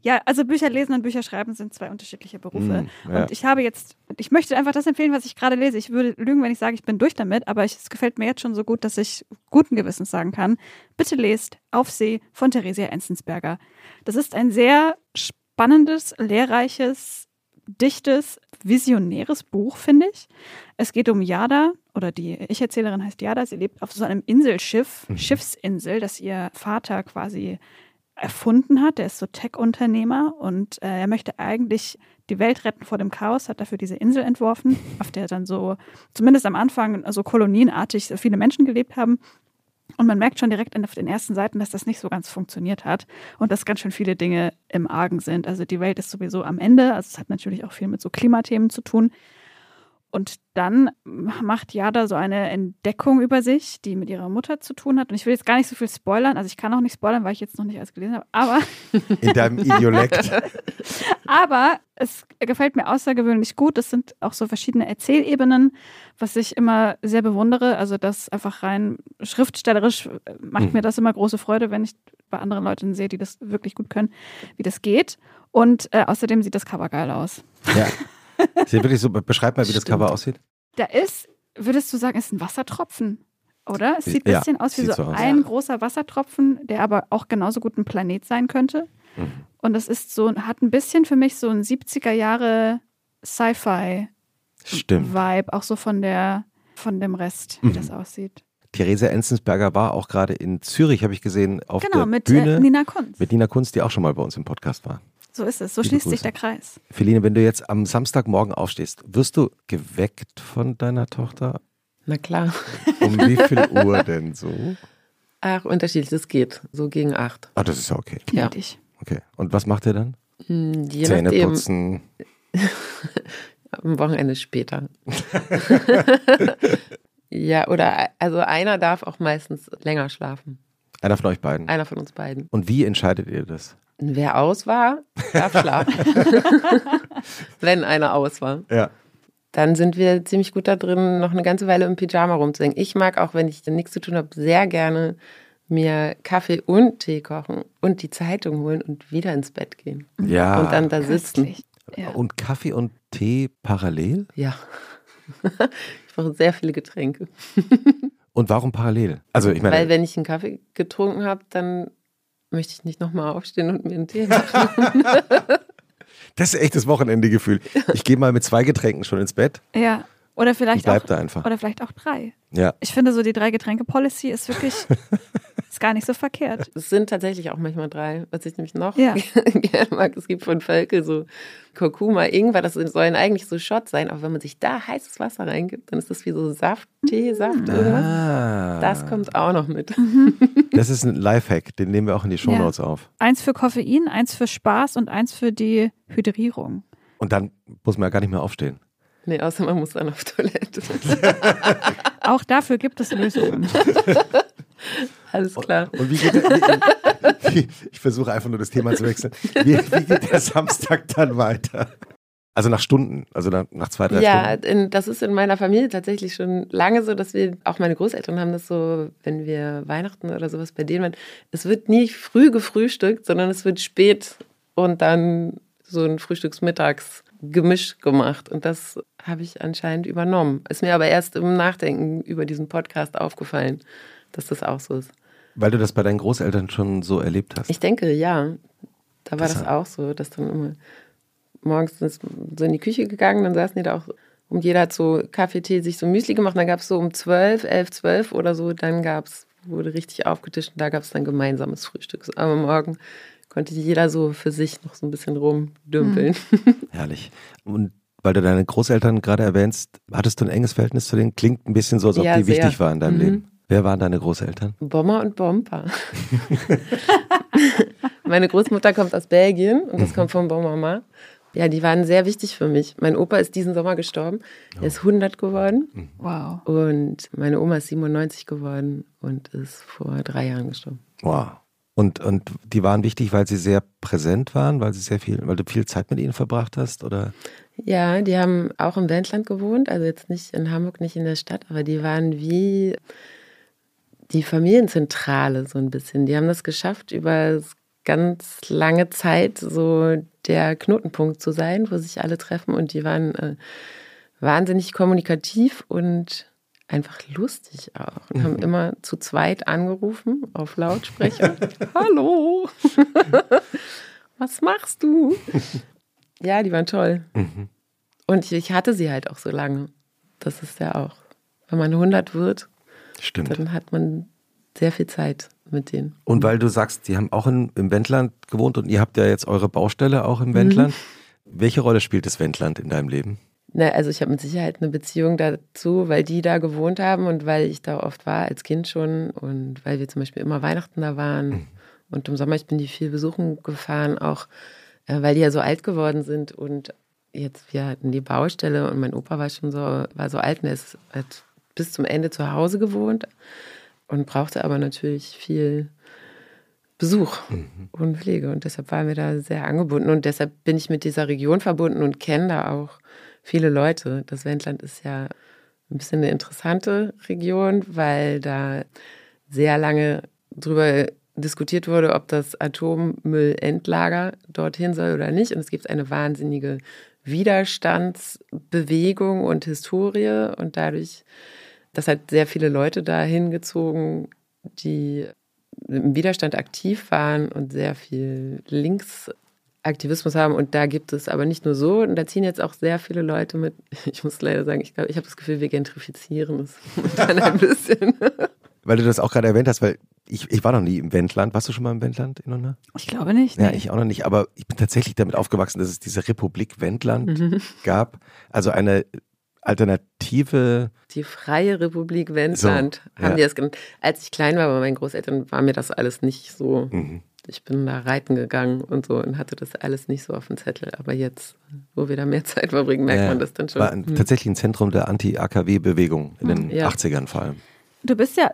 [SPEAKER 1] ja, also Bücher lesen und Bücher schreiben sind zwei unterschiedliche Berufe. Mm, ja. Und ich habe jetzt, ich möchte einfach das empfehlen, was ich gerade lese. Ich würde lügen, wenn ich sage, ich bin durch damit, aber ich, es gefällt mir jetzt schon so gut, dass ich guten Gewissens sagen kann. Bitte lest Auf See von Theresia Enzensberger. Das ist ein sehr spannendes, lehrreiches, dichtes, visionäres Buch, finde ich. Es geht um Yada, oder die Ich-Erzählerin heißt Yada. Sie lebt auf so einem Inselschiff, mhm. Schiffsinsel, das ihr Vater quasi erfunden hat. Der ist so Tech-Unternehmer und äh, er möchte eigentlich die Welt retten vor dem Chaos, hat dafür diese Insel entworfen, auf der dann so, zumindest am Anfang, so kolonienartig viele Menschen gelebt haben. Und man merkt schon direkt auf den ersten Seiten, dass das nicht so ganz funktioniert hat und dass ganz schön viele Dinge im Argen sind. Also die Welt ist sowieso am Ende. Also es hat natürlich auch viel mit so Klimathemen zu tun. Und dann macht Jada so eine Entdeckung über sich, die mit ihrer Mutter zu tun hat. Und ich will jetzt gar nicht so viel spoilern. Also ich kann auch nicht spoilern, weil ich jetzt noch nicht alles gelesen habe. Aber
[SPEAKER 2] In deinem Idiolekt.
[SPEAKER 1] Aber es gefällt mir außergewöhnlich gut. Es sind auch so verschiedene Erzählebenen, was ich immer sehr bewundere. Also das einfach rein schriftstellerisch äh, macht
[SPEAKER 2] Mhm.
[SPEAKER 1] mir das immer große Freude, wenn ich bei anderen Leuten sehe, die das wirklich gut können, wie das geht. Und äh, außerdem sieht das Cover geil aus.
[SPEAKER 2] Ja. Sieht wirklich so, beschreib mal, wie das
[SPEAKER 3] Stimmt.
[SPEAKER 2] Cover aussieht.
[SPEAKER 1] Da ist, würdest du sagen, ist ein Wassertropfen, oder? Es sieht ein
[SPEAKER 2] Ja,
[SPEAKER 1] bisschen aus wie so,
[SPEAKER 2] so aus.
[SPEAKER 1] ein
[SPEAKER 3] Ja.
[SPEAKER 1] großer Wassertropfen, der aber auch genauso gut ein Planet sein könnte.
[SPEAKER 2] Mhm.
[SPEAKER 1] Und das ist so, hat ein bisschen für mich so ein 70er Jahre Sci-Fi
[SPEAKER 2] Stimmt.
[SPEAKER 1] Vibe, auch so von der, von dem Rest, wie
[SPEAKER 2] Mhm.
[SPEAKER 1] das aussieht.
[SPEAKER 2] Therese Enzensberger war auch gerade in Zürich, habe ich gesehen, auf
[SPEAKER 1] genau,
[SPEAKER 2] der
[SPEAKER 1] mit
[SPEAKER 2] Bühne
[SPEAKER 1] äh, Nina Kunz.
[SPEAKER 2] mit Nina Kunz, die auch schon mal bei uns im Podcast war.
[SPEAKER 1] So ist es, so
[SPEAKER 2] Liebe
[SPEAKER 1] schließt
[SPEAKER 2] Grüße.
[SPEAKER 1] sich der Kreis.
[SPEAKER 2] Feline, wenn du jetzt am Samstagmorgen aufstehst, wirst du geweckt von deiner Tochter?
[SPEAKER 3] Na klar.
[SPEAKER 2] Um wie viel Uhr denn so?
[SPEAKER 3] Ach, unterschiedlich, das geht. So gegen acht.
[SPEAKER 2] Ah, das ist ja okay.
[SPEAKER 3] Ja.
[SPEAKER 2] Okay. Und was macht ihr dann?
[SPEAKER 3] Hm, Je
[SPEAKER 2] Zähne
[SPEAKER 3] nachdem,
[SPEAKER 2] putzen.
[SPEAKER 3] am Wochenende später. ja, oder also einer darf auch meistens länger schlafen.
[SPEAKER 2] Einer von euch beiden.
[SPEAKER 3] Einer von uns beiden.
[SPEAKER 2] Und wie entscheidet ihr das?
[SPEAKER 3] Wer aus war, darf schlafen. Wenn einer aus war.
[SPEAKER 2] Ja.
[SPEAKER 3] Dann sind wir ziemlich gut da drin, noch eine ganze Weile im Pyjama rumzuhängen. Ich mag auch, wenn ich dann nichts zu tun habe, sehr gerne mir Kaffee und Tee kochen und die Zeitung holen und wieder ins Bett gehen.
[SPEAKER 2] Ja.
[SPEAKER 3] und dann da sitzen.
[SPEAKER 1] Ja.
[SPEAKER 2] Und Kaffee und Tee parallel?
[SPEAKER 3] Ja. ich brauche sehr viele Getränke.
[SPEAKER 2] Und warum parallel? Also ich meine,
[SPEAKER 3] Weil wenn ich einen Kaffee getrunken habe, dann möchte ich nicht nochmal aufstehen und mir einen Tee machen.
[SPEAKER 2] das ist echt das Wochenende-Gefühl. Ich gehe mal mit zwei Getränken schon ins Bett
[SPEAKER 1] ja. Oder vielleicht
[SPEAKER 2] bleib
[SPEAKER 1] auch,
[SPEAKER 2] da einfach.
[SPEAKER 1] oder vielleicht auch drei.
[SPEAKER 2] Ja.
[SPEAKER 1] Ich finde so die drei Getränke Policy ist wirklich, ist gar nicht so verkehrt.
[SPEAKER 3] Es sind tatsächlich auch manchmal drei, was ich nämlich noch
[SPEAKER 1] Ja.
[SPEAKER 3] gerne mag. Es gibt von Völkel so Kurkuma, Ingwer, das sollen eigentlich so Shots sein, aber wenn man sich da heißes Wasser reingibt, dann ist das wie so Saft, Tee, Saft, irgendwas.
[SPEAKER 2] Ah,
[SPEAKER 3] Das kommt auch noch mit.
[SPEAKER 2] Das ist ein Lifehack, den nehmen wir auch in die Shownotes auf.
[SPEAKER 1] Eins für Koffein, eins für Spaß und eins für die Hydrierung.
[SPEAKER 2] Und dann muss man ja gar nicht mehr aufstehen.
[SPEAKER 3] Nee, außer man muss dann auf Toilette.
[SPEAKER 1] Auch dafür gibt es Lösungen.
[SPEAKER 3] Alles klar.
[SPEAKER 2] Und wie geht der, wie, wie, ich versuche einfach nur das Thema zu wechseln. Wie, wie geht der Samstag dann weiter? Also nach Stunden, also nach, zwei, drei
[SPEAKER 3] Ja,
[SPEAKER 2] Stunden.
[SPEAKER 3] in, das ist in meiner Familie tatsächlich schon lange so, dass wir, auch meine Großeltern haben das so, wenn wir Weihnachten oder sowas bei denen waren, es wird nie früh gefrühstückt, sondern es wird spät und dann so ein Frühstücksmittags-Gemisch gemacht. Und das habe ich anscheinend übernommen. Ist mir aber erst im Nachdenken über diesen Podcast aufgefallen, dass das auch so ist.
[SPEAKER 2] Weil du das bei deinen Großeltern schon so erlebt hast.
[SPEAKER 3] Ich denke, ja. Da war
[SPEAKER 2] Das
[SPEAKER 3] das auch so, dass dann immer morgens so in die Küche gegangen, dann saßen die da auch und jeder hat so Kaffee, Tee, sich so Müsli gemacht. Dann gab es so um 12, 11, 12 oder so, dann gab's, wurde richtig aufgetischt und da gab es dann gemeinsames Frühstück. Am Morgen konnte jeder so für sich noch so ein bisschen rumdümpeln.
[SPEAKER 2] Herrlich. Und weil du deine Großeltern gerade erwähnst, hattest du ein enges Verhältnis zu denen? Klingt ein bisschen so, als ob
[SPEAKER 3] Ja,
[SPEAKER 2] die
[SPEAKER 3] sehr.
[SPEAKER 2] wichtig waren in deinem
[SPEAKER 3] Mhm.
[SPEAKER 2] Leben. Wer waren deine Großeltern?
[SPEAKER 3] Bomber und Bomber. Meine Großmutter kommt aus Belgien und das kommt von Bonmama. Ja, die waren sehr wichtig für mich. Mein Opa ist diesen Sommer gestorben. Er ist 100 geworden.
[SPEAKER 1] Wow.
[SPEAKER 3] Und meine Oma ist 97 geworden und ist vor drei Jahren gestorben.
[SPEAKER 2] Wow. Und, und die waren wichtig, weil sie sehr präsent waren, weil sie sehr viel, weil du viel Zeit mit ihnen verbracht hast, oder?
[SPEAKER 3] Ja, die haben auch im Wendland gewohnt, also jetzt nicht in Hamburg, nicht in der Stadt, aber die waren wie die Familienzentrale so ein bisschen. Die haben das geschafft, über ganz lange Zeit so der Knotenpunkt zu sein, wo sich alle treffen und die waren äh, wahnsinnig kommunikativ und einfach lustig auch und haben immer zu zweit angerufen auf Lautsprecher. Hallo, was machst du? Ja, die waren toll.
[SPEAKER 2] Mhm.
[SPEAKER 3] Und ich, ich hatte sie halt auch so lange. Das ist ja auch. Wenn man 100 wird,
[SPEAKER 2] Stimmt.
[SPEAKER 3] dann hat man sehr viel Zeit mit denen.
[SPEAKER 2] Und weil du sagst, die haben auch in, im Wendland gewohnt und ihr habt ja jetzt eure Baustelle auch im Wendland. Welche Rolle spielt das Wendland in deinem Leben?
[SPEAKER 3] Na, also ich habe mit Sicherheit eine Beziehung dazu, weil die da gewohnt haben und weil ich da oft war als Kind schon und weil wir zum Beispiel immer Weihnachten da waren. Und im Sommer, ich bin die viel besuchen gefahren, auch äh, weil die ja so alt geworden sind und jetzt, wir hatten die Baustelle und mein Opa war schon so, war so alt und er ist, hat bis zum Ende zu Hause gewohnt und brauchte aber natürlich viel Besuch mhm. und Pflege. Und deshalb waren wir da sehr angebunden. Und deshalb bin ich mit dieser Region verbunden und kenne da auch viele Leute. Das Wendland ist ja ein bisschen eine interessante Region, weil da sehr lange drüber diskutiert wurde, ob das Atommüllendlager dorthin soll oder nicht. Und es gibt eine wahnsinnige Widerstandsbewegung und Historie. Und dadurch, das hat sehr viele Leute da hingezogen, die im Widerstand aktiv waren und sehr viel Linksaktivismus haben. Und da gibt es aber nicht nur so, und da ziehen jetzt auch sehr viele Leute mit. Ich muss leider sagen, ich glaube, ich habe das Gefühl, wir gentrifizieren es dann ein bisschen.
[SPEAKER 2] Weil du das auch gerade erwähnt hast, weil ich, ich war noch nie im Wendland. Warst du schon mal im Wendland, Inonna?
[SPEAKER 1] Ich glaube nicht.
[SPEAKER 2] Ja, ich auch noch nicht. Aber ich bin tatsächlich damit aufgewachsen, dass es diese Republik Wendland mhm. gab. Also eine Alternative.
[SPEAKER 3] Die Freie Republik Wendland so, haben ja. die das genannt. Als ich klein war bei meinen Großeltern, war mir das alles nicht so. Mhm. Ich bin da reiten gegangen und so und hatte das alles nicht so auf dem Zettel. Aber jetzt, wo wir da mehr Zeit verbringen, merkt ja, man das dann schon.
[SPEAKER 2] War mhm. tatsächlich ein Zentrum der Anti-AKW-Bewegung in den ja. 80ern vor allem.
[SPEAKER 1] Du bist ja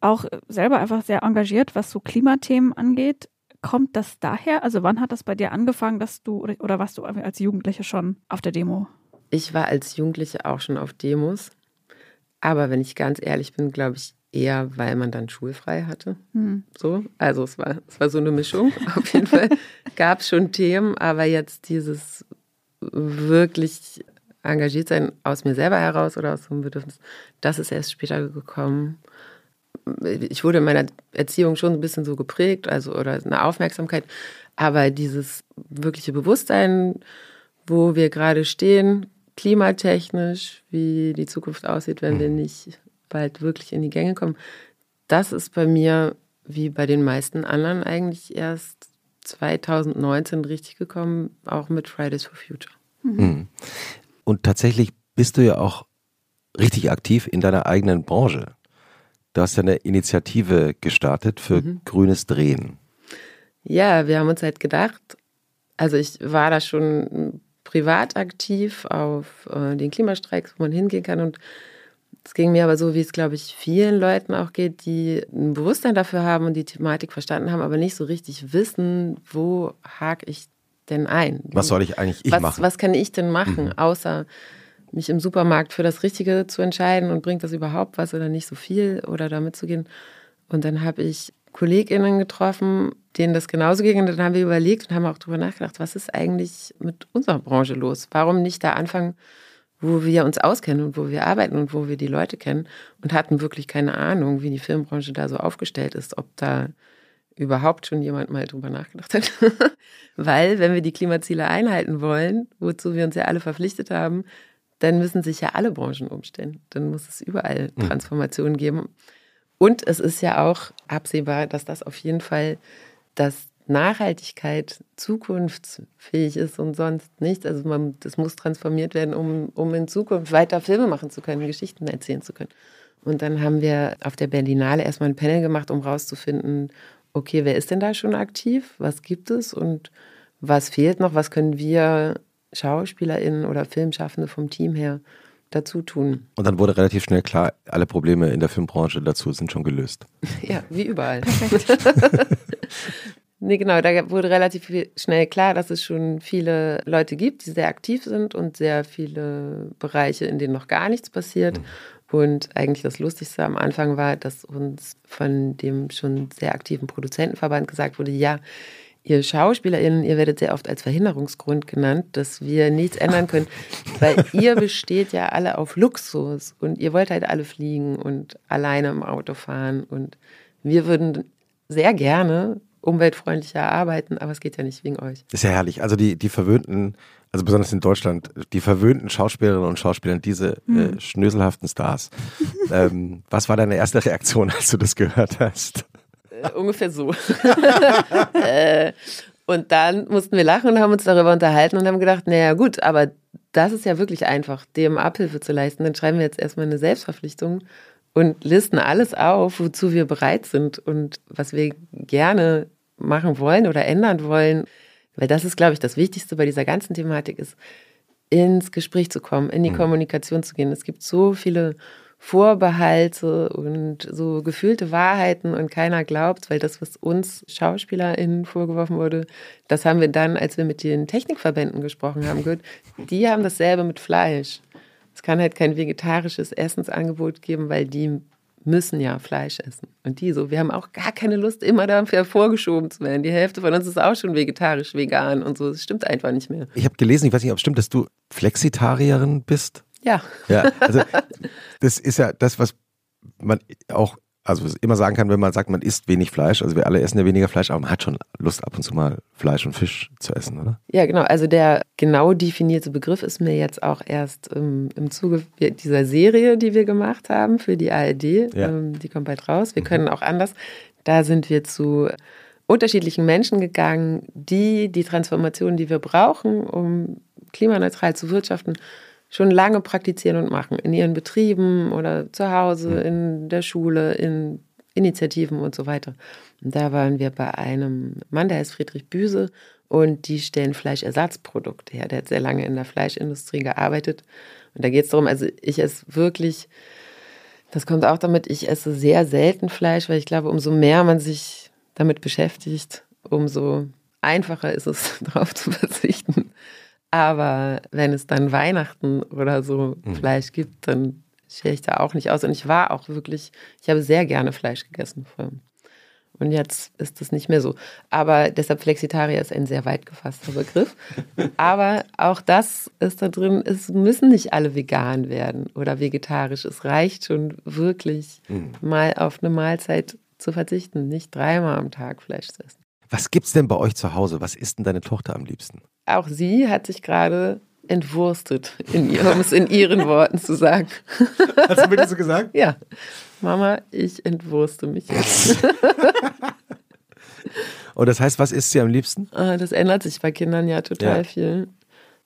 [SPEAKER 1] auch selber einfach sehr engagiert, was so Klimathemen angeht. Kommt das daher? Also wann hat das bei dir angefangen, dass du oder, oder warst du als Jugendliche schon auf der Demo?
[SPEAKER 3] Ich war als Jugendliche auch schon auf Demos. Aber wenn ich ganz ehrlich bin, glaube ich eher, weil man dann schulfrei hatte. Hm. So, also es war, es war so eine Mischung. Auf jeden Fall gab es schon Themen, aber jetzt dieses wirklich engagiert sein aus mir selber heraus oder aus so einem Bedürfnis, das ist erst später gekommen. Ich wurde in meiner Erziehung schon ein bisschen so geprägt, also oder eine Aufmerksamkeit, aber dieses wirkliche Bewusstsein, wo wir gerade stehen, klimatechnisch, wie die Zukunft aussieht, wenn wir mhm. nicht bald wirklich in die Gänge kommen, das ist bei mir wie bei den meisten anderen eigentlich erst 2019 richtig gekommen, auch mit Fridays for Future. Mhm.
[SPEAKER 2] Und tatsächlich bist du ja auch richtig aktiv in deiner eigenen Branche. Du hast ja eine Initiative gestartet für mhm. grünes Drehen.
[SPEAKER 3] Ja, wir haben uns halt gedacht, also ich war da schon privat aktiv auf äh, den Klimastreiks, wo man hingehen kann. Und es ging mir aber so, wie es, glaube ich, vielen Leuten auch geht, die ein Bewusstsein dafür haben und die Thematik verstanden haben, aber nicht so richtig wissen, wo hake ich denn ein?
[SPEAKER 2] Was soll ich eigentlich ich
[SPEAKER 3] was,
[SPEAKER 2] machen?
[SPEAKER 3] Was kann ich denn machen, mhm. außer mich im Supermarkt für das Richtige zu entscheiden und bringt das überhaupt was oder nicht so viel oder damit zu gehen? Und dann habe ich KollegInnen getroffen, denen das genauso ging. Und dann haben wir überlegt und haben auch darüber nachgedacht, was ist eigentlich mit unserer Branche los? Warum nicht da anfangen, wo wir uns auskennen und wo wir arbeiten und wo wir die Leute kennen und hatten wirklich keine Ahnung, wie die Filmbranche da so aufgestellt ist, ob da überhaupt schon jemand mal drüber nachgedacht hat. Weil, wenn wir die Klimaziele einhalten wollen, wozu wir uns ja alle verpflichtet haben, dann müssen sich ja alle Branchen umstellen. Dann muss es überall hm. Transformationen geben. Und es ist ja auch absehbar, dass das auf jeden Fall, dass Nachhaltigkeit zukunftsfähig ist und sonst nichts. Also man, das muss transformiert werden, um, um in Zukunft weiter Filme machen zu können, Geschichten erzählen zu können. Und dann haben wir auf der Berlinale erstmal ein Panel gemacht, um rauszufinden, okay, wer ist denn da schon aktiv? Was gibt es und was fehlt noch? Was können wir SchauspielerInnen oder Filmschaffende vom Team her dazu tun?
[SPEAKER 2] Und dann wurde relativ schnell klar, alle Probleme in der Filmbranche dazu sind schon gelöst.
[SPEAKER 3] ja, wie überall. nee, genau, da wurde relativ schnell klar, dass es schon viele Leute gibt, die sehr aktiv sind und sehr viele Bereiche, in denen noch gar nichts passiert. Mhm. Und eigentlich das Lustigste am Anfang war, dass uns von dem schon sehr aktiven Produzentenverband gesagt wurde, ja, ihr SchauspielerInnen, ihr werdet sehr oft als Verhinderungsgrund genannt, dass wir nichts ändern können, weil ihr besteht ja alle auf Luxus und ihr wollt halt alle fliegen und alleine im Auto fahren und wir würden sehr gerne umweltfreundlicher arbeiten, aber es geht ja nicht wegen euch.
[SPEAKER 2] ist ja herrlich. Also die, die verwöhnten, also besonders in Deutschland, die verwöhnten Schauspielerinnen und Schauspieler, diese äh, hm. schnöselhaften Stars. ähm, was war deine erste Reaktion, als du das gehört hast?
[SPEAKER 3] Äh, ungefähr so. äh, und dann mussten wir lachen und haben uns darüber unterhalten und haben gedacht, naja gut, aber das ist ja wirklich einfach, dem Abhilfe zu leisten. Dann schreiben wir jetzt erstmal eine Selbstverpflichtung und listen alles auf, wozu wir bereit sind und was wir gerne machen wollen oder ändern wollen. Weil das ist, glaube ich, das Wichtigste bei dieser ganzen Thematik ist, ins Gespräch zu kommen, in die mhm. Kommunikation zu gehen. Es gibt so viele Vorbehalte und so gefühlte Wahrheiten und keiner glaubt, weil das, was uns SchauspielerInnen vorgeworfen wurde, das haben wir dann, als wir mit den Technikverbänden gesprochen haben, gehört. Die haben dasselbe mit Fleisch. Es kann halt kein vegetarisches Essensangebot geben, weil die müssen ja Fleisch essen. Und die so, wir haben auch gar keine Lust, immer dafür vorgeschoben zu werden. Die Hälfte von uns ist auch schon vegetarisch, vegan und so. Das stimmt einfach nicht mehr.
[SPEAKER 2] Ich habe gelesen, ich weiß nicht, ob es stimmt, dass du Flexitarierin bist.
[SPEAKER 3] Ja.
[SPEAKER 2] Ja, also das ist ja das, was man auch also immer sagen kann, wenn man sagt, man isst wenig Fleisch, also wir alle essen ja weniger Fleisch, aber man hat schon Lust ab und zu mal Fleisch und Fisch zu essen, oder?
[SPEAKER 3] Ja, genau. Also der genau definierte Begriff ist mir jetzt auch erst im, im Zuge dieser Serie, die wir gemacht haben für die ARD, ja. ähm, die kommt bald raus. Wir mhm. können auch anders. Da sind wir zu unterschiedlichen Menschen gegangen, die die Transformation, die wir brauchen, um klimaneutral zu wirtschaften, schon lange praktizieren und machen. In ihren Betrieben oder zu Hause, in der Schule, in Initiativen und so weiter. Und da waren wir bei einem Mann, der heißt Friedrich Büse und die stellen Fleischersatzprodukte her. Der hat sehr lange in der Fleischindustrie gearbeitet. Und da geht es darum, also ich esse wirklich, das kommt auch damit, ich esse sehr selten Fleisch, weil ich glaube, umso mehr man sich damit beschäftigt, umso einfacher ist es, darauf zu verzichten. Aber wenn es dann Weihnachten oder so mhm. Fleisch gibt, dann schere ich da auch nicht aus. Und ich war auch wirklich, ich habe sehr gerne Fleisch gegessen früher. Und jetzt ist das nicht mehr so. Aber deshalb Flexitarier ist ein sehr weit gefasster Begriff. Aber auch das ist da drin, es müssen nicht alle vegan werden oder vegetarisch. Es reicht schon wirklich mhm. mal auf eine Mahlzeit zu verzichten, nicht dreimal am Tag Fleisch zu essen.
[SPEAKER 2] Was gibt's denn bei euch zu Hause? Was isst denn deine Tochter am liebsten?
[SPEAKER 3] Auch sie hat sich gerade entwurstet, in ihr, um es in ihren Worten zu sagen.
[SPEAKER 2] Hast du mir so gesagt?
[SPEAKER 3] Ja. Mama, ich entwurste mich jetzt.
[SPEAKER 2] Und das heißt, was isst sie am liebsten?
[SPEAKER 3] Ah, das ändert sich bei Kindern ja total ja. viel.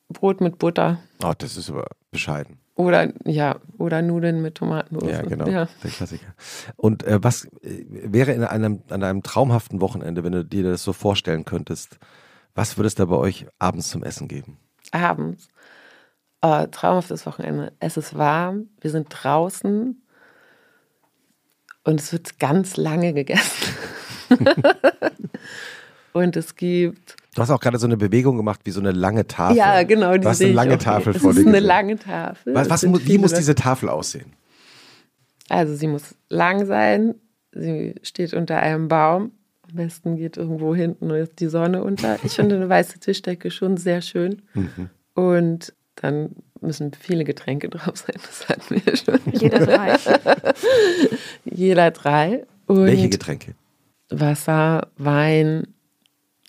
[SPEAKER 3] Brot mit Butter.
[SPEAKER 2] Oh, das ist aber bescheiden.
[SPEAKER 3] Oder ja, oder Nudeln mit Tomatensoße.
[SPEAKER 2] Ja, genau. Ja. Der Klassiker. Und äh, was äh, wäre in einem, an einem traumhaften Wochenende, wenn du dir das so vorstellen könntest? Was würde es da bei euch abends zum Essen geben?
[SPEAKER 3] Abends. Oh, traumhaftes Wochenende. Es ist warm, wir sind draußen und es wird ganz lange gegessen. und es gibt
[SPEAKER 2] Du hast auch gerade so eine Bewegung gemacht wie so eine lange Tafel.
[SPEAKER 3] Ja, genau.
[SPEAKER 2] Die du hast eine lange Tafel vor dir.
[SPEAKER 3] Das ist eine lange Tafel.
[SPEAKER 2] Was, was, wie muss diese Tafel aussehen?
[SPEAKER 3] Also sie muss lang sein. Sie steht unter einem Baum. Am besten geht irgendwo hinten die Sonne unter. Ich finde eine weiße Tischdecke schon sehr schön. Mhm. Und dann müssen viele Getränke drauf sein. Das hatten wir schon.
[SPEAKER 1] Jeder drei.
[SPEAKER 3] Jeder drei.
[SPEAKER 2] Und Welche Getränke?
[SPEAKER 3] Wasser, Wein,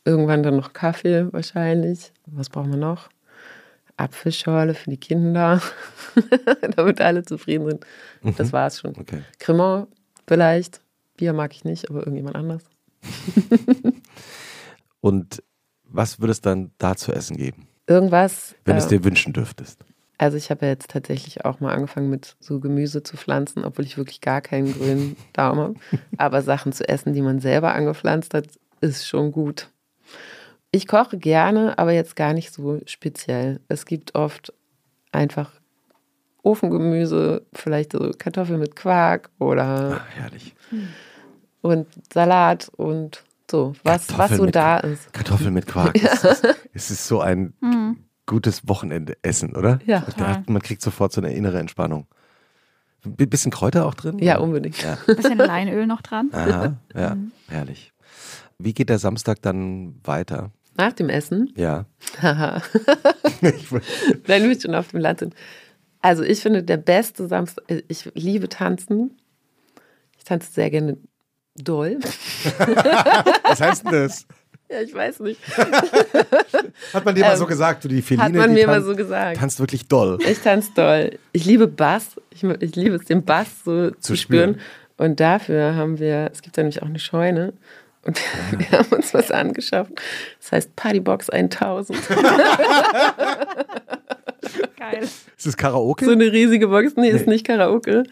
[SPEAKER 3] Irgendwann dann noch Kaffee wahrscheinlich. Was brauchen wir noch? Apfelschorle für die Kinder, damit alle zufrieden sind. Mhm. Das war es schon. Okay. Cremant vielleicht. Bier mag ich nicht, aber irgendjemand anders.
[SPEAKER 2] Und was würde es dann da zu essen geben?
[SPEAKER 3] Irgendwas.
[SPEAKER 2] Wenn du äh, es dir wünschen dürftest.
[SPEAKER 3] Also ich habe ja jetzt tatsächlich auch mal angefangen mit so Gemüse zu pflanzen, obwohl ich wirklich gar keinen grünen Daumen habe. Aber Sachen zu essen, die man selber angepflanzt hat, ist schon gut. Ich koche gerne, aber jetzt gar nicht so speziell. Es gibt oft einfach Ofengemüse, vielleicht so Kartoffeln mit Quark oder
[SPEAKER 2] Ach, herrlich.
[SPEAKER 3] und Salat und so, was, was so da ist.
[SPEAKER 2] Kartoffeln mit Quark. Ja. Es, ist, es ist so ein mhm. gutes Wochenende-Essen, oder?
[SPEAKER 3] Ja.
[SPEAKER 2] Hat, man kriegt sofort so eine innere Entspannung. Ein bisschen Kräuter auch drin?
[SPEAKER 3] Ja, unbedingt.
[SPEAKER 1] Ja. Ein bisschen Leinöl noch dran.
[SPEAKER 2] Aha, ja, mhm. herrlich. Wie geht der Samstag dann weiter?
[SPEAKER 3] Nach dem Essen?
[SPEAKER 2] Ja.
[SPEAKER 3] Haha. Wenn wir schon auf dem Land sind. Also ich finde, der beste Samstag, ich liebe tanzen. Ich tanze sehr gerne doll.
[SPEAKER 2] Was heißt denn das?
[SPEAKER 3] Ja, ich weiß nicht.
[SPEAKER 2] Hat man dir ähm, mal so gesagt, du die Feline,
[SPEAKER 3] Hat man mir mal so gesagt.
[SPEAKER 2] Tanzt wirklich doll.
[SPEAKER 3] Ich tanze doll. Ich liebe Bass. Ich, ich liebe es, den Bass so zu, zu spüren. spüren. Und dafür haben wir, es gibt ja nämlich auch eine Scheune. Und ja. wir haben uns was angeschafft. Das heißt Partybox 1000.
[SPEAKER 1] Geil.
[SPEAKER 2] Ist das Karaoke?
[SPEAKER 3] So eine riesige Box. Nee, nee, ist nicht Karaoke.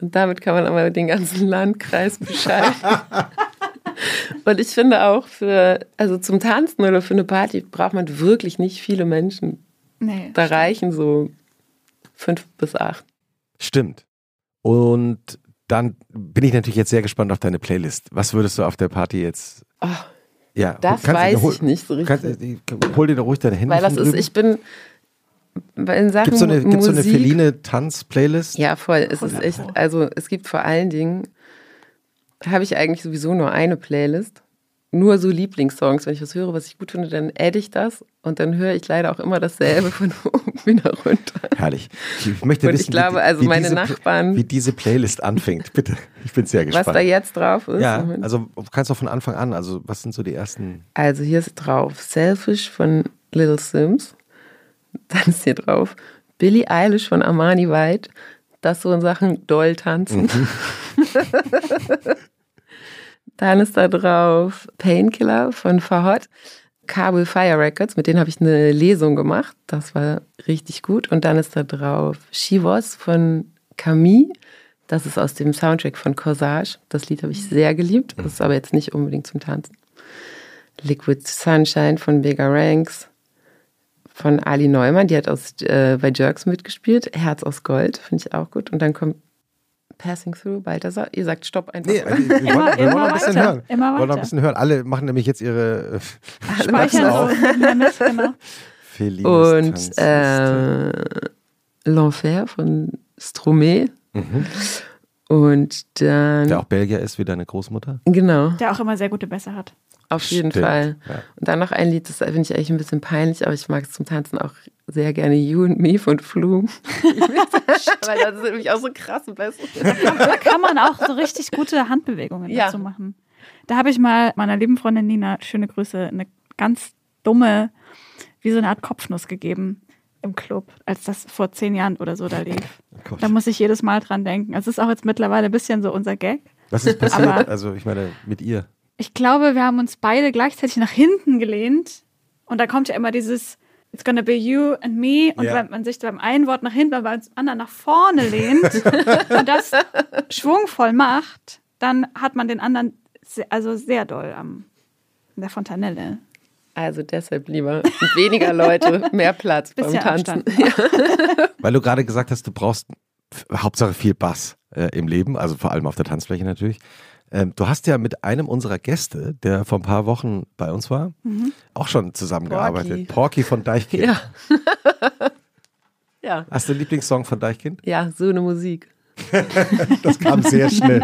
[SPEAKER 3] Und damit kann man aber den ganzen Landkreis bescheiden. Und ich finde auch für, also zum Tanzen oder für eine Party braucht man wirklich nicht viele Menschen.
[SPEAKER 1] Nee.
[SPEAKER 3] Da reichen so fünf bis acht.
[SPEAKER 2] Stimmt. Und dann bin ich natürlich jetzt sehr gespannt auf deine Playlist. Was würdest du auf der Party jetzt.
[SPEAKER 3] Oh,
[SPEAKER 2] Ja,
[SPEAKER 3] das weiß
[SPEAKER 2] hol,
[SPEAKER 3] ich nicht so richtig.
[SPEAKER 2] Kannst, hol dir doch ruhig deine Hände.
[SPEAKER 3] Weil das ist, ich bin in Sachen
[SPEAKER 2] Gibt es so eine, gibt's so eine
[SPEAKER 3] Musik,
[SPEAKER 2] feline Tanz-Playlist?
[SPEAKER 3] Ja, voll. Es ist echt, also es gibt vor allen Dingen, habe ich eigentlich sowieso nur eine Playlist. Nur so Lieblingssongs. Wenn ich was höre, was ich gut finde, dann adde ich das und dann höre ich leider auch immer dasselbe von oben wieder runter.
[SPEAKER 2] Herrlich. Ich, ich möchte
[SPEAKER 3] Und ich
[SPEAKER 2] wissen,
[SPEAKER 3] glaube,
[SPEAKER 2] wie,
[SPEAKER 3] also
[SPEAKER 2] wie
[SPEAKER 3] meine
[SPEAKER 2] diese,
[SPEAKER 3] Nachbarn-
[SPEAKER 2] Wie diese Playlist anfängt. Bitte. Ich bin sehr
[SPEAKER 3] Was
[SPEAKER 2] gespannt.
[SPEAKER 3] da jetzt drauf ist.
[SPEAKER 2] ja,
[SPEAKER 3] Moment.
[SPEAKER 2] also du kannst doch von Anfang an. Also, was sind so die ersten.
[SPEAKER 3] Also hier ist drauf Selfish von Little Sims. Dann ist hier drauf Billie Eilish von Armani White. Das so in Sachen doll tanzen. Dann ist da drauf Painkiller von Fahot. Kabul Fire Records, mit denen habe ich eine Lesung gemacht. Das war richtig gut. Und dann ist da drauf She Was von Camille. Das ist aus dem Soundtrack von Corsage. Das Lied habe ich sehr geliebt. Das ist aber jetzt nicht unbedingt zum Tanzen. Liquid Sunshine von Bigger Ranks. Von Ali Neumann, die hat aus, äh, bei Jerks mitgespielt. Herz aus Gold, finde ich auch gut. Und dann kommt Passing Through, Balthasar. Ihr sagt Stopp einfach.
[SPEAKER 2] Nee, also, wir wollen, wir wollen
[SPEAKER 1] immer
[SPEAKER 2] noch ein bisschen
[SPEAKER 1] weiter,
[SPEAKER 2] hören.
[SPEAKER 1] immer
[SPEAKER 2] Wir wollen noch ein bisschen hören. Alle machen nämlich jetzt ihre äh,
[SPEAKER 1] Speichern
[SPEAKER 2] auf.
[SPEAKER 1] damit, genau.
[SPEAKER 2] Felines
[SPEAKER 3] Und äh, L'Enfer von Stromae.
[SPEAKER 2] Mhm.
[SPEAKER 3] Und dann,
[SPEAKER 2] Der auch Belgier ist, wie deine Großmutter.
[SPEAKER 3] genau,
[SPEAKER 1] Der auch immer sehr gute Bässe hat.
[SPEAKER 3] auf jeden
[SPEAKER 2] Stimmt,
[SPEAKER 3] Fall.
[SPEAKER 2] ja.
[SPEAKER 3] Und dann noch ein Lied, das finde ich eigentlich ein bisschen peinlich, aber ich mag es zum Tanzen auch sehr gerne. You and Me von Flume. Weil das sind nämlich auch so krasse Bässe.
[SPEAKER 1] Da kann man auch so richtig gute Handbewegungen
[SPEAKER 3] Ja.
[SPEAKER 1] dazu machen. Da habe ich mal meiner lieben Freundin Nina, schöne Grüße, eine ganz dumme, wie so eine Art Kopfnuss gegeben im Club, als das vor zehn Jahren oder so da lief.
[SPEAKER 2] Gott.
[SPEAKER 1] Da muss ich jedes Mal dran denken. Es ist auch jetzt mittlerweile ein bisschen so unser Gag.
[SPEAKER 2] Was ist passiert?
[SPEAKER 1] Aber-
[SPEAKER 2] also, ich meine, mit ihr.
[SPEAKER 1] Ich glaube, wir haben uns beide gleichzeitig nach hinten gelehnt und da kommt ja immer dieses It's gonna be you and me und
[SPEAKER 2] Ja.
[SPEAKER 1] wenn man sich beim einen Wort nach hinten, beim anderen nach vorne lehnt und das schwungvoll macht, dann hat man den anderen se- also sehr doll am in der Fontanelle.
[SPEAKER 3] Also deshalb lieber weniger Leute, mehr Platz beim Tanzen.
[SPEAKER 1] Abstand.
[SPEAKER 2] Weil du gerade gesagt hast, du brauchst Hauptsache viel Bass äh, im Leben, also vor allem auf der Tanzfläche natürlich. Ähm, du hast ja mit einem unserer Gäste, der vor ein paar Wochen bei uns war, auch schon zusammengearbeitet.
[SPEAKER 3] Porky.
[SPEAKER 2] Porky von Deichkind.
[SPEAKER 3] Ja. ja.
[SPEAKER 2] Hast du einen Lieblingssong von Deichkind?
[SPEAKER 3] Ja, so eine Musik.
[SPEAKER 2] Das kam sehr schnell.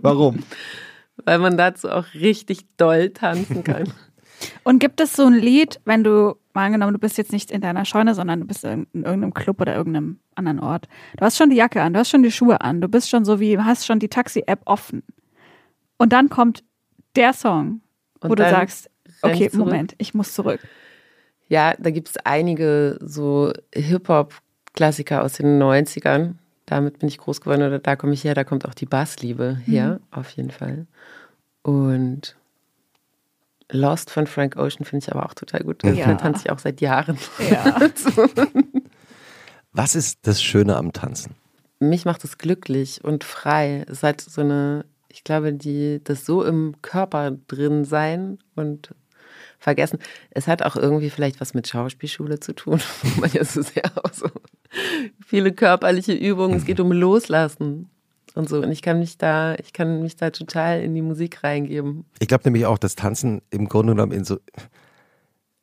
[SPEAKER 2] Warum?
[SPEAKER 3] Weil man dazu auch richtig doll tanzen kann.
[SPEAKER 1] Und gibt es so ein Lied, wenn du, mal angenommen, du bist jetzt nicht in deiner Scheune, sondern du bist in, in irgendeinem Club oder irgendeinem anderen Ort. Du hast schon die Jacke an, du hast schon die Schuhe an, du bist schon so wie, hast schon die Taxi-App offen. Und dann kommt der Song, wo du sagst, okay,
[SPEAKER 3] zurück.
[SPEAKER 1] Moment, ich muss zurück.
[SPEAKER 3] Ja, da gibt es einige so Hip-Hop-Klassiker aus den 90ern. Damit bin ich groß geworden oder da komme ich her, da kommt auch die Bassliebe her, auf jeden Fall. Und Lost von Frank Ocean finde ich aber auch total gut.
[SPEAKER 1] Ja.
[SPEAKER 3] Den tanze ich auch seit Jahren.
[SPEAKER 1] Ja.
[SPEAKER 2] Was ist das Schöne am Tanzen?
[SPEAKER 3] Mich macht es glücklich und frei. Es hat so eine, ich glaube, die, das so im Körper drin sein und vergessen. Es hat auch irgendwie vielleicht was mit Schauspielschule zu tun, wo man ja so sehr auch so viele körperliche Übungen. Es geht um Loslassen und so. Und ich kann mich da, ich kann mich da total in die Musik reingeben.
[SPEAKER 2] Ich glaube nämlich auch, dass Tanzen im Grunde genommen in so,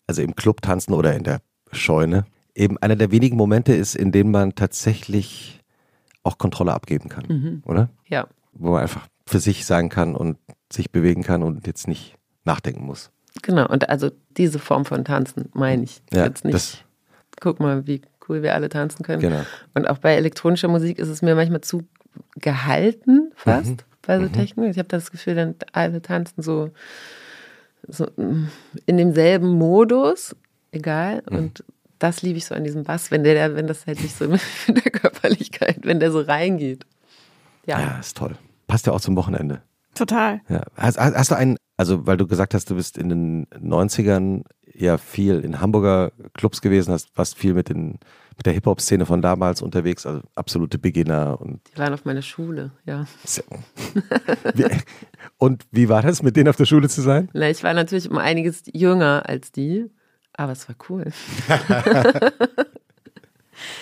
[SPEAKER 2] also im Club tanzen oder in der Scheune, eben einer der wenigen Momente ist, in denen man tatsächlich auch Kontrolle abgeben kann, oder?
[SPEAKER 3] Ja.
[SPEAKER 2] Wo man einfach für sich sein kann und sich bewegen kann und jetzt nicht nachdenken muss.
[SPEAKER 3] Genau. Und also diese Form von Tanzen meine ich
[SPEAKER 2] Ja,
[SPEAKER 3] jetzt nicht.
[SPEAKER 2] das,
[SPEAKER 3] Guck mal, wie cool wir alle tanzen können.
[SPEAKER 2] genau.
[SPEAKER 3] Und auch bei elektronischer Musik ist es mir manchmal zu gehalten fast
[SPEAKER 2] Mhm.
[SPEAKER 3] bei so Techno. Ich habe das Gefühl, dann alle tanzen so, so mm, in demselben Modus, egal.
[SPEAKER 2] Mhm.
[SPEAKER 3] Und das liebe ich so an diesem Bass, wenn der, wenn das halt nicht so mit der Körperlichkeit, wenn der so reingeht. Ja.
[SPEAKER 2] Ja, ist toll. Passt ja auch zum Wochenende.
[SPEAKER 1] Total.
[SPEAKER 2] Ja. Hast, hast hast du einen, also weil du gesagt hast, du bist in den 90ern ja viel in Hamburger Clubs gewesen, hast warst viel mit, den, mit der Hip-Hop-Szene von damals unterwegs, also absolute Beginner und
[SPEAKER 3] Die waren auf meiner Schule, ja.
[SPEAKER 2] wie, und wie war das, mit denen auf der Schule zu sein?
[SPEAKER 3] Na, ich war natürlich um einiges jünger als die, Aber es war cool.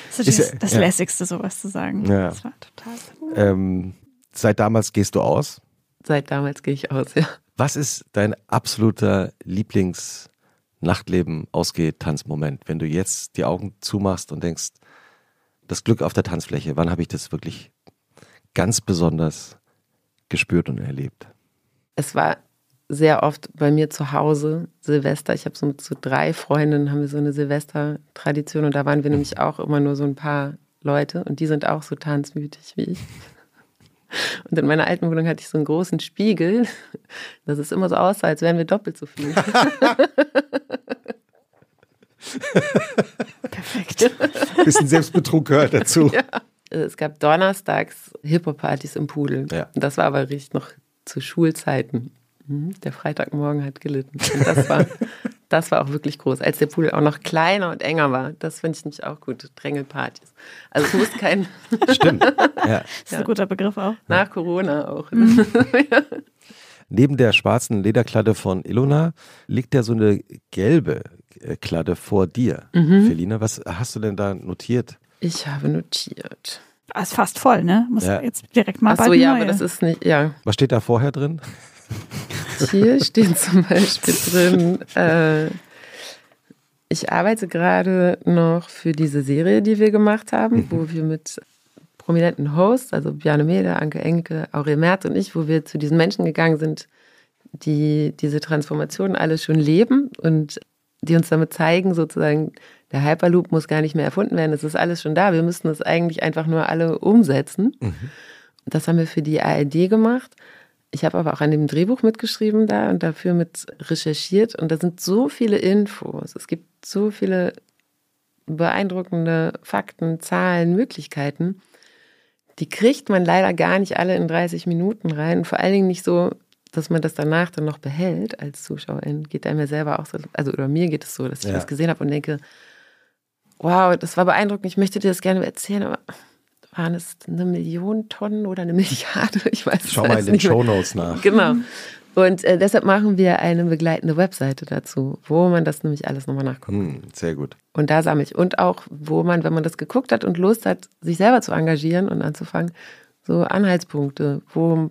[SPEAKER 1] Das ist,
[SPEAKER 2] Ist ja-
[SPEAKER 1] das
[SPEAKER 2] ja.
[SPEAKER 1] Lässigste, sowas zu sagen.
[SPEAKER 2] Ja.
[SPEAKER 1] Das war total cool.
[SPEAKER 2] Ähm, seit damals gehst du aus.
[SPEAKER 3] Seit damals gehe ich aus, ja.
[SPEAKER 2] Was ist dein absoluter Lieblings-Nachtleben-Ausgeh-Tanzmoment, wenn du jetzt die Augen zumachst und denkst, das Glück auf der Tanzfläche, wann habe ich das wirklich ganz besonders gespürt und erlebt?
[SPEAKER 3] Es war sehr oft bei mir zu Hause Silvester. Ich habe so mit so drei Freundinnen haben wir so eine Silvester-Tradition und da waren wir nämlich auch immer nur so ein paar Leute und die sind auch so tanzmütig wie ich. Und in meiner alten Wohnung hatte ich so einen großen Spiegel, dass es immer so aussah, als wären wir doppelt so viel.
[SPEAKER 1] Perfekt.
[SPEAKER 2] Bisschen Selbstbetrug gehört dazu.
[SPEAKER 3] Es gab donnerstags Hip-Hop-Partys im Pudel.
[SPEAKER 2] Ja.
[SPEAKER 3] Das war aber richtig noch zu Schulzeiten. Mhm. Der Freitagmorgen hat gelitten. Und das war, das war auch wirklich groß. Als der Pudel auch noch kleiner und enger war. Das finde ich nämlich auch gut. Drängelpartys. Also es muss kein,
[SPEAKER 2] Stimmt. Ja.
[SPEAKER 1] Das ist ein guter Begriff auch.
[SPEAKER 3] nach Corona auch.
[SPEAKER 2] Neben der schwarzen Lederkladde von Ilona liegt ja so eine gelbe äh, Kladde vor dir. Felina, was hast du denn da notiert?
[SPEAKER 3] Ich habe notiert.
[SPEAKER 1] Ah, ist fast voll, ne? Muss
[SPEAKER 2] Ja.
[SPEAKER 1] jetzt direkt mal
[SPEAKER 3] Ach so,
[SPEAKER 1] bald
[SPEAKER 3] ja,
[SPEAKER 1] neue.
[SPEAKER 3] aber das ist nicht, ja.
[SPEAKER 2] Was steht da vorher drin?
[SPEAKER 3] Hier steht zum Beispiel drin, äh, ich arbeite gerade noch für diese Serie, die wir gemacht haben, wo wir mit prominenten Hosts, also Bjarne Mede, Anke Enke, Aurel Merz und ich, wo wir zu diesen Menschen gegangen sind, die diese Transformation alle schon leben und die uns damit zeigen, sozusagen, der Hyperloop muss gar nicht mehr erfunden werden, es ist alles schon da, wir müssten es eigentlich einfach nur alle umsetzen. Das haben wir für die ARD gemacht. Ich habe aber auch an dem Drehbuch mitgeschrieben da und dafür mit recherchiert. Und da sind so viele Infos. Es gibt so viele beeindruckende Fakten, Zahlen, Möglichkeiten. Die kriegt man leider gar nicht alle in 30 Minuten rein. Und vor allen Dingen nicht so, dass man das danach dann noch behält als Zuschauerin. Geht einem ja selber auch so, also oder mir geht es so, dass ich
[SPEAKER 2] Ja.
[SPEAKER 3] das gesehen habe und denke, wow, das war beeindruckend, ich möchte dir das gerne erzählen, aber waren es eine Million Tonnen oder eine Milliarde? Ich weiß es
[SPEAKER 2] Schau mal in den
[SPEAKER 3] nicht mehr.
[SPEAKER 2] Shownotes nach.
[SPEAKER 3] Genau. Und äh, deshalb machen wir eine begleitende Webseite dazu, wo man das nämlich alles nochmal nachguckt.
[SPEAKER 2] Hm, sehr gut.
[SPEAKER 3] Und da sammle ich. Und auch, wo man, wenn man das geguckt hat und Lust hat, sich selber zu engagieren und anzufangen, so Anhaltspunkte wo,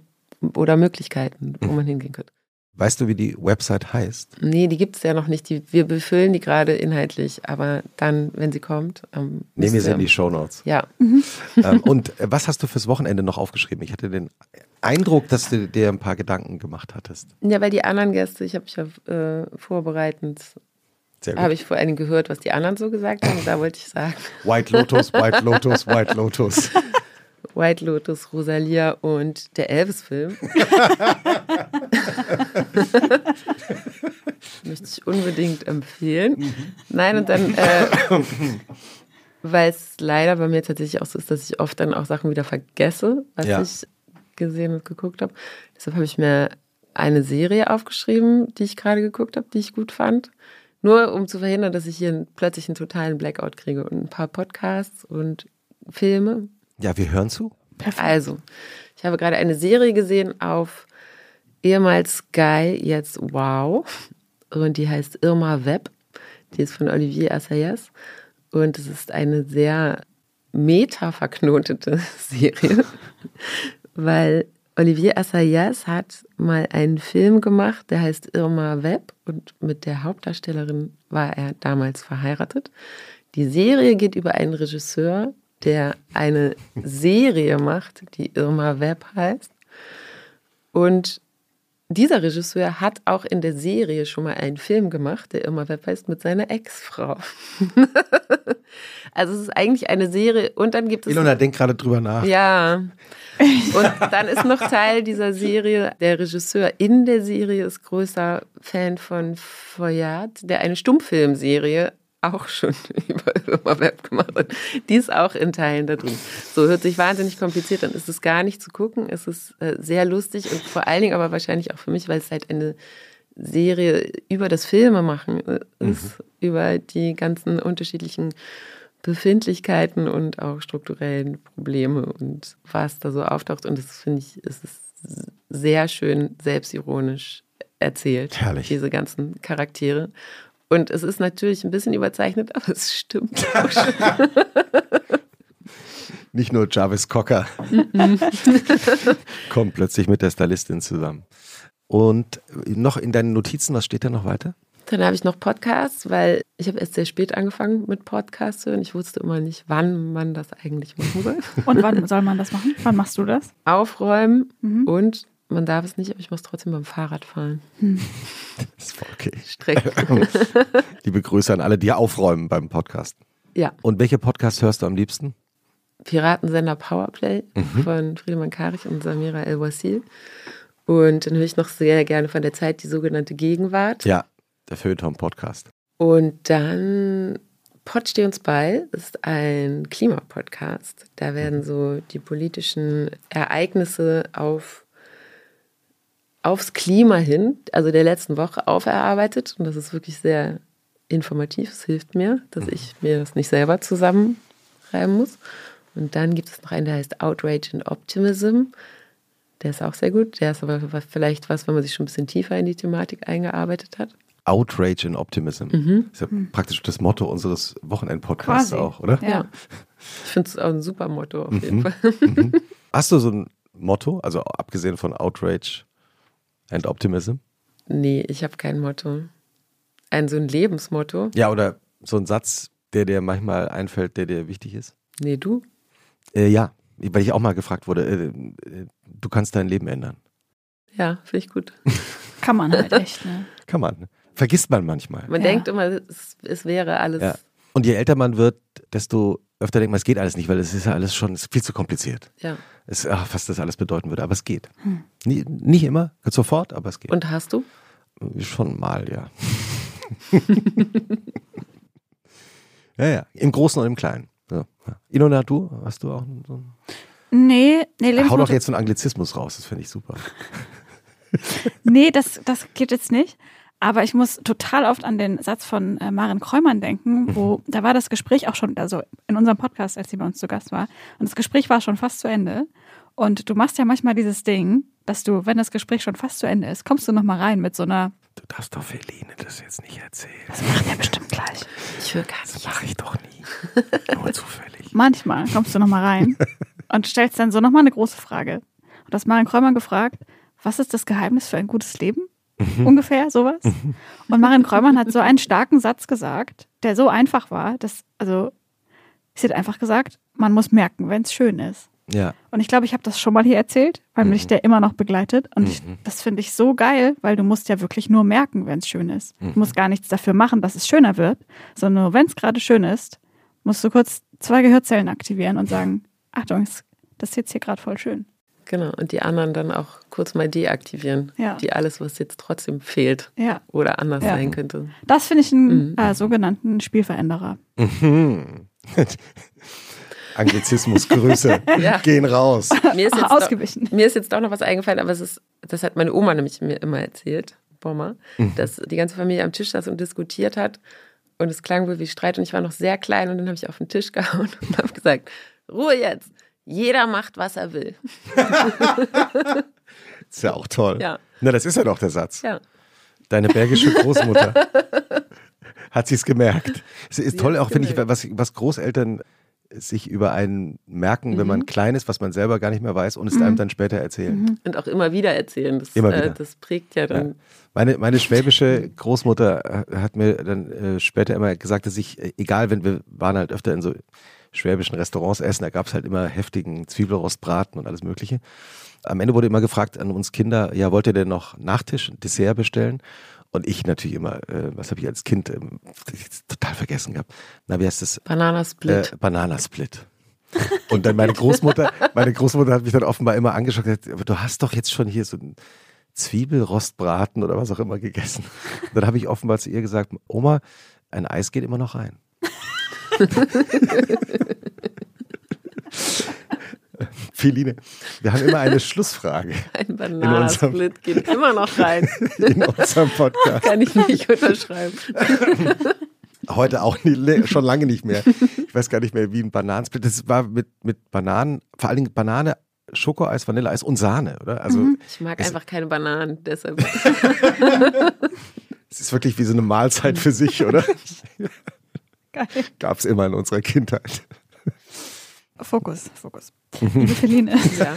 [SPEAKER 3] oder Möglichkeiten, wo man hingehen könnte.
[SPEAKER 2] Weißt du, wie die Website heißt?
[SPEAKER 3] Nee, die gibt es ja noch nicht. Die, wir befüllen die gerade inhaltlich, aber dann, wenn sie kommt. Ähm,
[SPEAKER 2] Nehmen wir sie in die Shownotes.
[SPEAKER 3] Ja,
[SPEAKER 2] ähm, und äh, was hast du fürs Wochenende noch aufgeschrieben? Ich hatte den Eindruck, dass du dir ein paar Gedanken gemacht hattest.
[SPEAKER 3] ja, weil die anderen Gäste, ich habe mich ja äh, vorbereitend, habe ich vor allen Dingen gehört, was die anderen so gesagt haben. Da wollte ich sagen,
[SPEAKER 2] White Lotus, White Lotus, White Lotus.
[SPEAKER 3] White Lotus, Rosalia und der Elvis-Film. Möchte ich unbedingt empfehlen. Nein, und dann, äh, weil es leider bei mir tatsächlich auch so ist, dass ich oft dann auch Sachen wieder vergesse, was
[SPEAKER 2] Ja.
[SPEAKER 3] ich gesehen und geguckt habe. Deshalb habe ich mir eine Serie aufgeschrieben, die ich gerade geguckt habe, die ich gut fand. Nur um zu verhindern, dass ich hier plötzlich einen totalen Blackout kriege und ein paar Podcasts und Filme,
[SPEAKER 2] Ja, wir hören zu.
[SPEAKER 3] also, ich habe gerade eine Serie gesehen auf ehemals Sky, jetzt Wow. Und die heißt Irma Web. Die ist von Olivier Assayas. Und es ist eine sehr meta-verknotete Serie, weil Olivier Assayas hat mal einen Film gemacht, der heißt Irma Web. Und mit der Hauptdarstellerin war er damals verheiratet. Die Serie geht über einen Regisseur, der eine Serie macht, die Irma Web heißt. Und dieser Regisseur hat auch in der Serie schon mal einen Film gemacht, der Irma Web heißt, mit seiner Ex-Frau. also es ist eigentlich eine Serie und dann gibt es...
[SPEAKER 2] Ilona denkt gerade drüber nach.
[SPEAKER 3] Ja. Und dann ist noch Teil dieser Serie, der Regisseur in der Serie ist größer Fan von Foyard, der eine Stummfilmserie auch schon über Irma Web gemacht hat. Die ist auch in Teilen da drin. So hört sich wahnsinnig kompliziert an. Es ist gar nicht zu gucken. Es ist äh, sehr lustig und vor allen Dingen aber wahrscheinlich auch für mich, weil es halt eine Serie über das Filmemachen äh, ist, über die ganzen unterschiedlichen Befindlichkeiten und auch strukturellen Probleme und was da so auftaucht. Und das finde ich, es ist sehr schön selbstironisch erzählt.
[SPEAKER 2] Herrlich.
[SPEAKER 3] Diese ganzen Charaktere. Und es ist natürlich ein bisschen überzeichnet, aber es stimmt auch schon.
[SPEAKER 2] Nicht nur Jarvis Cocker kommt plötzlich mit der Stylistin zusammen. Und noch in deinen Notizen, was steht da noch weiter?
[SPEAKER 3] Dann habe ich noch Podcasts, weil ich habe erst sehr spät angefangen mit Podcasts hören. Ich wusste immer nicht, wann man das eigentlich machen soll.
[SPEAKER 1] Und wann soll man das machen? Wann machst du das?
[SPEAKER 3] Aufräumen und man darf es nicht, aber ich muss trotzdem beim Fahrrad fahren.
[SPEAKER 2] Das ist voll okay.
[SPEAKER 3] Streck.
[SPEAKER 2] Liebe Grüße an alle, die aufräumen beim Podcast.
[SPEAKER 3] ja.
[SPEAKER 2] Und welche Podcasts hörst du am liebsten?
[SPEAKER 3] Piratensender Powerplay von Friedemann Karich und Samira El-Wasil. Und dann höre ich noch sehr gerne von der Zeit die sogenannte Gegenwart.
[SPEAKER 2] Ja, der Feuilleton-Podcast.
[SPEAKER 3] Und dann Pod steh uns bei ist ein Klimapodcast. Da werden so die politischen Ereignisse auf, aufs Klima hin, also der letzten Woche, auferarbeitet. Und das ist wirklich sehr informativ. Es hilft mir, dass ich mir das nicht selber zusammenreiben muss. Und dann gibt es noch einen, der heißt Outrage and Optimism. Der ist auch sehr gut. Der ist aber vielleicht was, wenn man sich schon ein bisschen tiefer in die Thematik eingearbeitet hat.
[SPEAKER 2] Outrage and Optimism. Ist ja praktisch das Motto unseres Wochenend-Podcasts
[SPEAKER 1] Quasi.
[SPEAKER 2] auch, oder?
[SPEAKER 1] Ja.
[SPEAKER 3] Ich finde es auch ein super Motto auf jeden Fall.
[SPEAKER 2] Hast du so ein Motto, also abgesehen von Outrage and Optimism?
[SPEAKER 3] Nee, ich habe kein Motto. Ein so ein Lebensmotto.
[SPEAKER 2] Ja, oder so ein Satz, der dir manchmal einfällt, der dir wichtig ist?
[SPEAKER 3] Nee, du?
[SPEAKER 2] Äh, ja, weil ich auch mal gefragt wurde, äh, äh, du kannst dein Leben ändern.
[SPEAKER 3] Ja, finde ich gut.
[SPEAKER 1] Kann man halt echt, ne?
[SPEAKER 2] Kann man. Vergisst man manchmal.
[SPEAKER 3] Man
[SPEAKER 1] Ja.
[SPEAKER 3] denkt immer, es, es wäre alles.
[SPEAKER 2] Ja. Und je älter man wird, desto öfter denkt man, es geht alles nicht, weil es ist ja alles schon viel zu kompliziert.
[SPEAKER 3] Ja.
[SPEAKER 2] Es, ach, was das alles bedeuten würde, aber es geht. Nie, nicht immer, sofort, aber es geht.
[SPEAKER 3] Und hast du?
[SPEAKER 2] Schon mal, ja. ja, ja. Im Großen und im Kleinen. Ja. Inona, du? Hast du auch so ein
[SPEAKER 1] Nee, nee,
[SPEAKER 2] Hau doch jetzt so einen Anglizismus raus, das finde ich super.
[SPEAKER 1] Nee, das, das geht jetzt nicht. Aber ich muss total oft an den Satz von äh, Maren Kräumann denken, wo da war das Gespräch auch schon, also in unserem Podcast, als sie bei uns zu Gast war. Und das Gespräch war schon fast zu Ende. Und du machst ja manchmal dieses Ding, dass du, wenn das Gespräch schon fast zu Ende ist, kommst du nochmal rein mit so einer,
[SPEAKER 2] Du darfst doch Feline das jetzt nicht erzählen.
[SPEAKER 1] das machen wir bestimmt gleich.
[SPEAKER 3] Ich höre gar
[SPEAKER 2] Das
[SPEAKER 3] nicht.
[SPEAKER 2] mache ich doch nie. Nur zufällig.
[SPEAKER 1] Manchmal kommst du nochmal rein und stellst dann so nochmal eine große Frage. Und das Maren Kräumann gefragt, was ist das Geheimnis für ein gutes Leben? Ungefähr sowas. Und Maren Kräumann hat so einen starken Satz gesagt, der so einfach war, dass, also, sie hat einfach gesagt, man muss merken, wenn es schön ist.
[SPEAKER 2] Ja.
[SPEAKER 1] Und ich glaube, ich habe das schon mal hier erzählt, weil mich der immer noch begleitet. Und ich, das finde ich so geil, weil du musst ja wirklich nur merken, wenn es schön ist. Du musst gar nichts dafür machen, dass es schöner wird, sondern nur wenn es gerade schön ist, musst du kurz zwei Gehörzellen aktivieren und sagen, Achtung, das ist jetzt hier gerade voll schön.
[SPEAKER 3] Genau. Und die anderen dann auch kurz mal deaktivieren.
[SPEAKER 1] Ja.
[SPEAKER 3] Die alles, was jetzt trotzdem fehlt
[SPEAKER 1] Ja,
[SPEAKER 3] oder anders
[SPEAKER 1] Ja.
[SPEAKER 3] sein könnte.
[SPEAKER 1] das finde ich einen äh, sogenannten Spielveränderer.
[SPEAKER 2] Mhm. Anglizismusgrüße
[SPEAKER 3] Ja.
[SPEAKER 2] gehen raus.
[SPEAKER 3] Mir ist, jetzt
[SPEAKER 1] ausgewichen.
[SPEAKER 3] Doch, mir ist jetzt auch noch was eingefallen, aber es ist, das hat meine Oma nämlich mir immer erzählt, Bommer, dass die ganze Familie am Tisch saß und diskutiert hat. Und es klang wohl wie Streit und ich war noch sehr klein und dann habe ich auf den Tisch gehauen und habe gesagt, Ruhe jetzt. Jeder macht, was er will.
[SPEAKER 2] Ist ja auch toll.
[SPEAKER 3] Ja.
[SPEAKER 2] Na, das ist ja doch der Satz.
[SPEAKER 3] Ja.
[SPEAKER 2] Deine bergische Großmutter. Hat sie es gemerkt. Es ist
[SPEAKER 3] Sie
[SPEAKER 2] toll auch, finde ich, was, was Großeltern sich über einen merken, wenn
[SPEAKER 3] Mhm.
[SPEAKER 2] man klein ist, was man selber gar nicht mehr weiß und es einem dann später erzählen.
[SPEAKER 3] Und auch immer wieder erzählen. Das,
[SPEAKER 2] Immer wieder.
[SPEAKER 3] Äh, das prägt ja dann.
[SPEAKER 2] Meine, meine schwäbische Großmutter äh, hat mir dann äh, später immer gesagt, dass ich, äh, egal, wenn wir waren halt öfter in so schwäbischen Restaurants essen, da gab es halt immer heftigen Zwiebelrostbraten und alles Mögliche. Am Ende wurde immer gefragt an uns Kinder, ja, wollt ihr denn noch Nachtisch, Dessert bestellen? Und ich natürlich immer, äh, was habe ich als Kind ähm, total vergessen gehabt? Na, wie heißt das?
[SPEAKER 3] Bananasplit.
[SPEAKER 2] Äh, Bananasplit. Und dann meine Großmutter, meine Großmutter hat mich dann offenbar immer angeschaut und gesagt, aber du hast doch jetzt schon hier so einen Zwiebelrostbraten oder was auch immer gegessen. Und dann habe ich offenbar zu ihr gesagt, Oma, ein Eis geht immer noch rein. Feline, wir haben immer eine Schlussfrage
[SPEAKER 3] Ein Bananasplit geht immer noch rein.
[SPEAKER 2] in unserem Podcast.
[SPEAKER 3] Kann ich nicht unterschreiben.
[SPEAKER 2] Heute auch nie, schon lange nicht mehr. Ich weiß gar nicht mehr, wie ein Bananensplit. Das war mit, mit Bananen, vor allen Dingen Banane, Schokoeis, Vanilleeis und Sahne, oder? Also
[SPEAKER 3] Ich mag einfach keine Bananen, deshalb.
[SPEAKER 2] Es ist wirklich wie so eine Mahlzeit für sich, oder? Gab es immer in unserer Kindheit.
[SPEAKER 1] Fokus, Fokus. Liebe Feline.
[SPEAKER 3] Ja.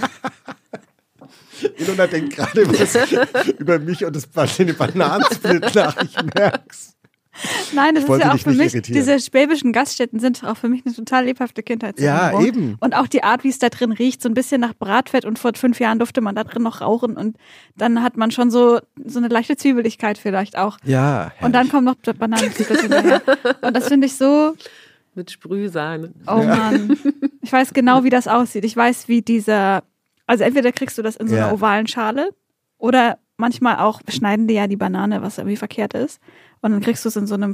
[SPEAKER 2] Ilona denkt gerade was über mich und das den Bananensplit nach, ich merk's.
[SPEAKER 1] Nein, das
[SPEAKER 2] Ich
[SPEAKER 1] ist ja auch für mich,
[SPEAKER 2] irritieren.
[SPEAKER 1] diese schwäbischen Gaststätten sind auch für mich eine total lebhafte Kindheitserinnerung.
[SPEAKER 2] Ja, eben.
[SPEAKER 1] Und auch die Art, wie es da drin riecht, so ein bisschen nach Bratfett und vor fünf Jahren durfte man da drin noch rauchen und dann hat man schon so, so eine leichte Zwiebeligkeit vielleicht auch.
[SPEAKER 2] Ja.
[SPEAKER 1] Und dann kommt noch Bananensplit hinterher. Und das finde ich so,
[SPEAKER 3] Mit Sprühsahne.
[SPEAKER 1] oh Mann. Ich weiß genau, wie das aussieht. Ich weiß, wie dieser, also entweder kriegst du das in so einer
[SPEAKER 2] Ja.
[SPEAKER 1] ovalen Schale oder manchmal auch schneiden die ja die Banane, was irgendwie verkehrt ist. Und dann kriegst du es in so einem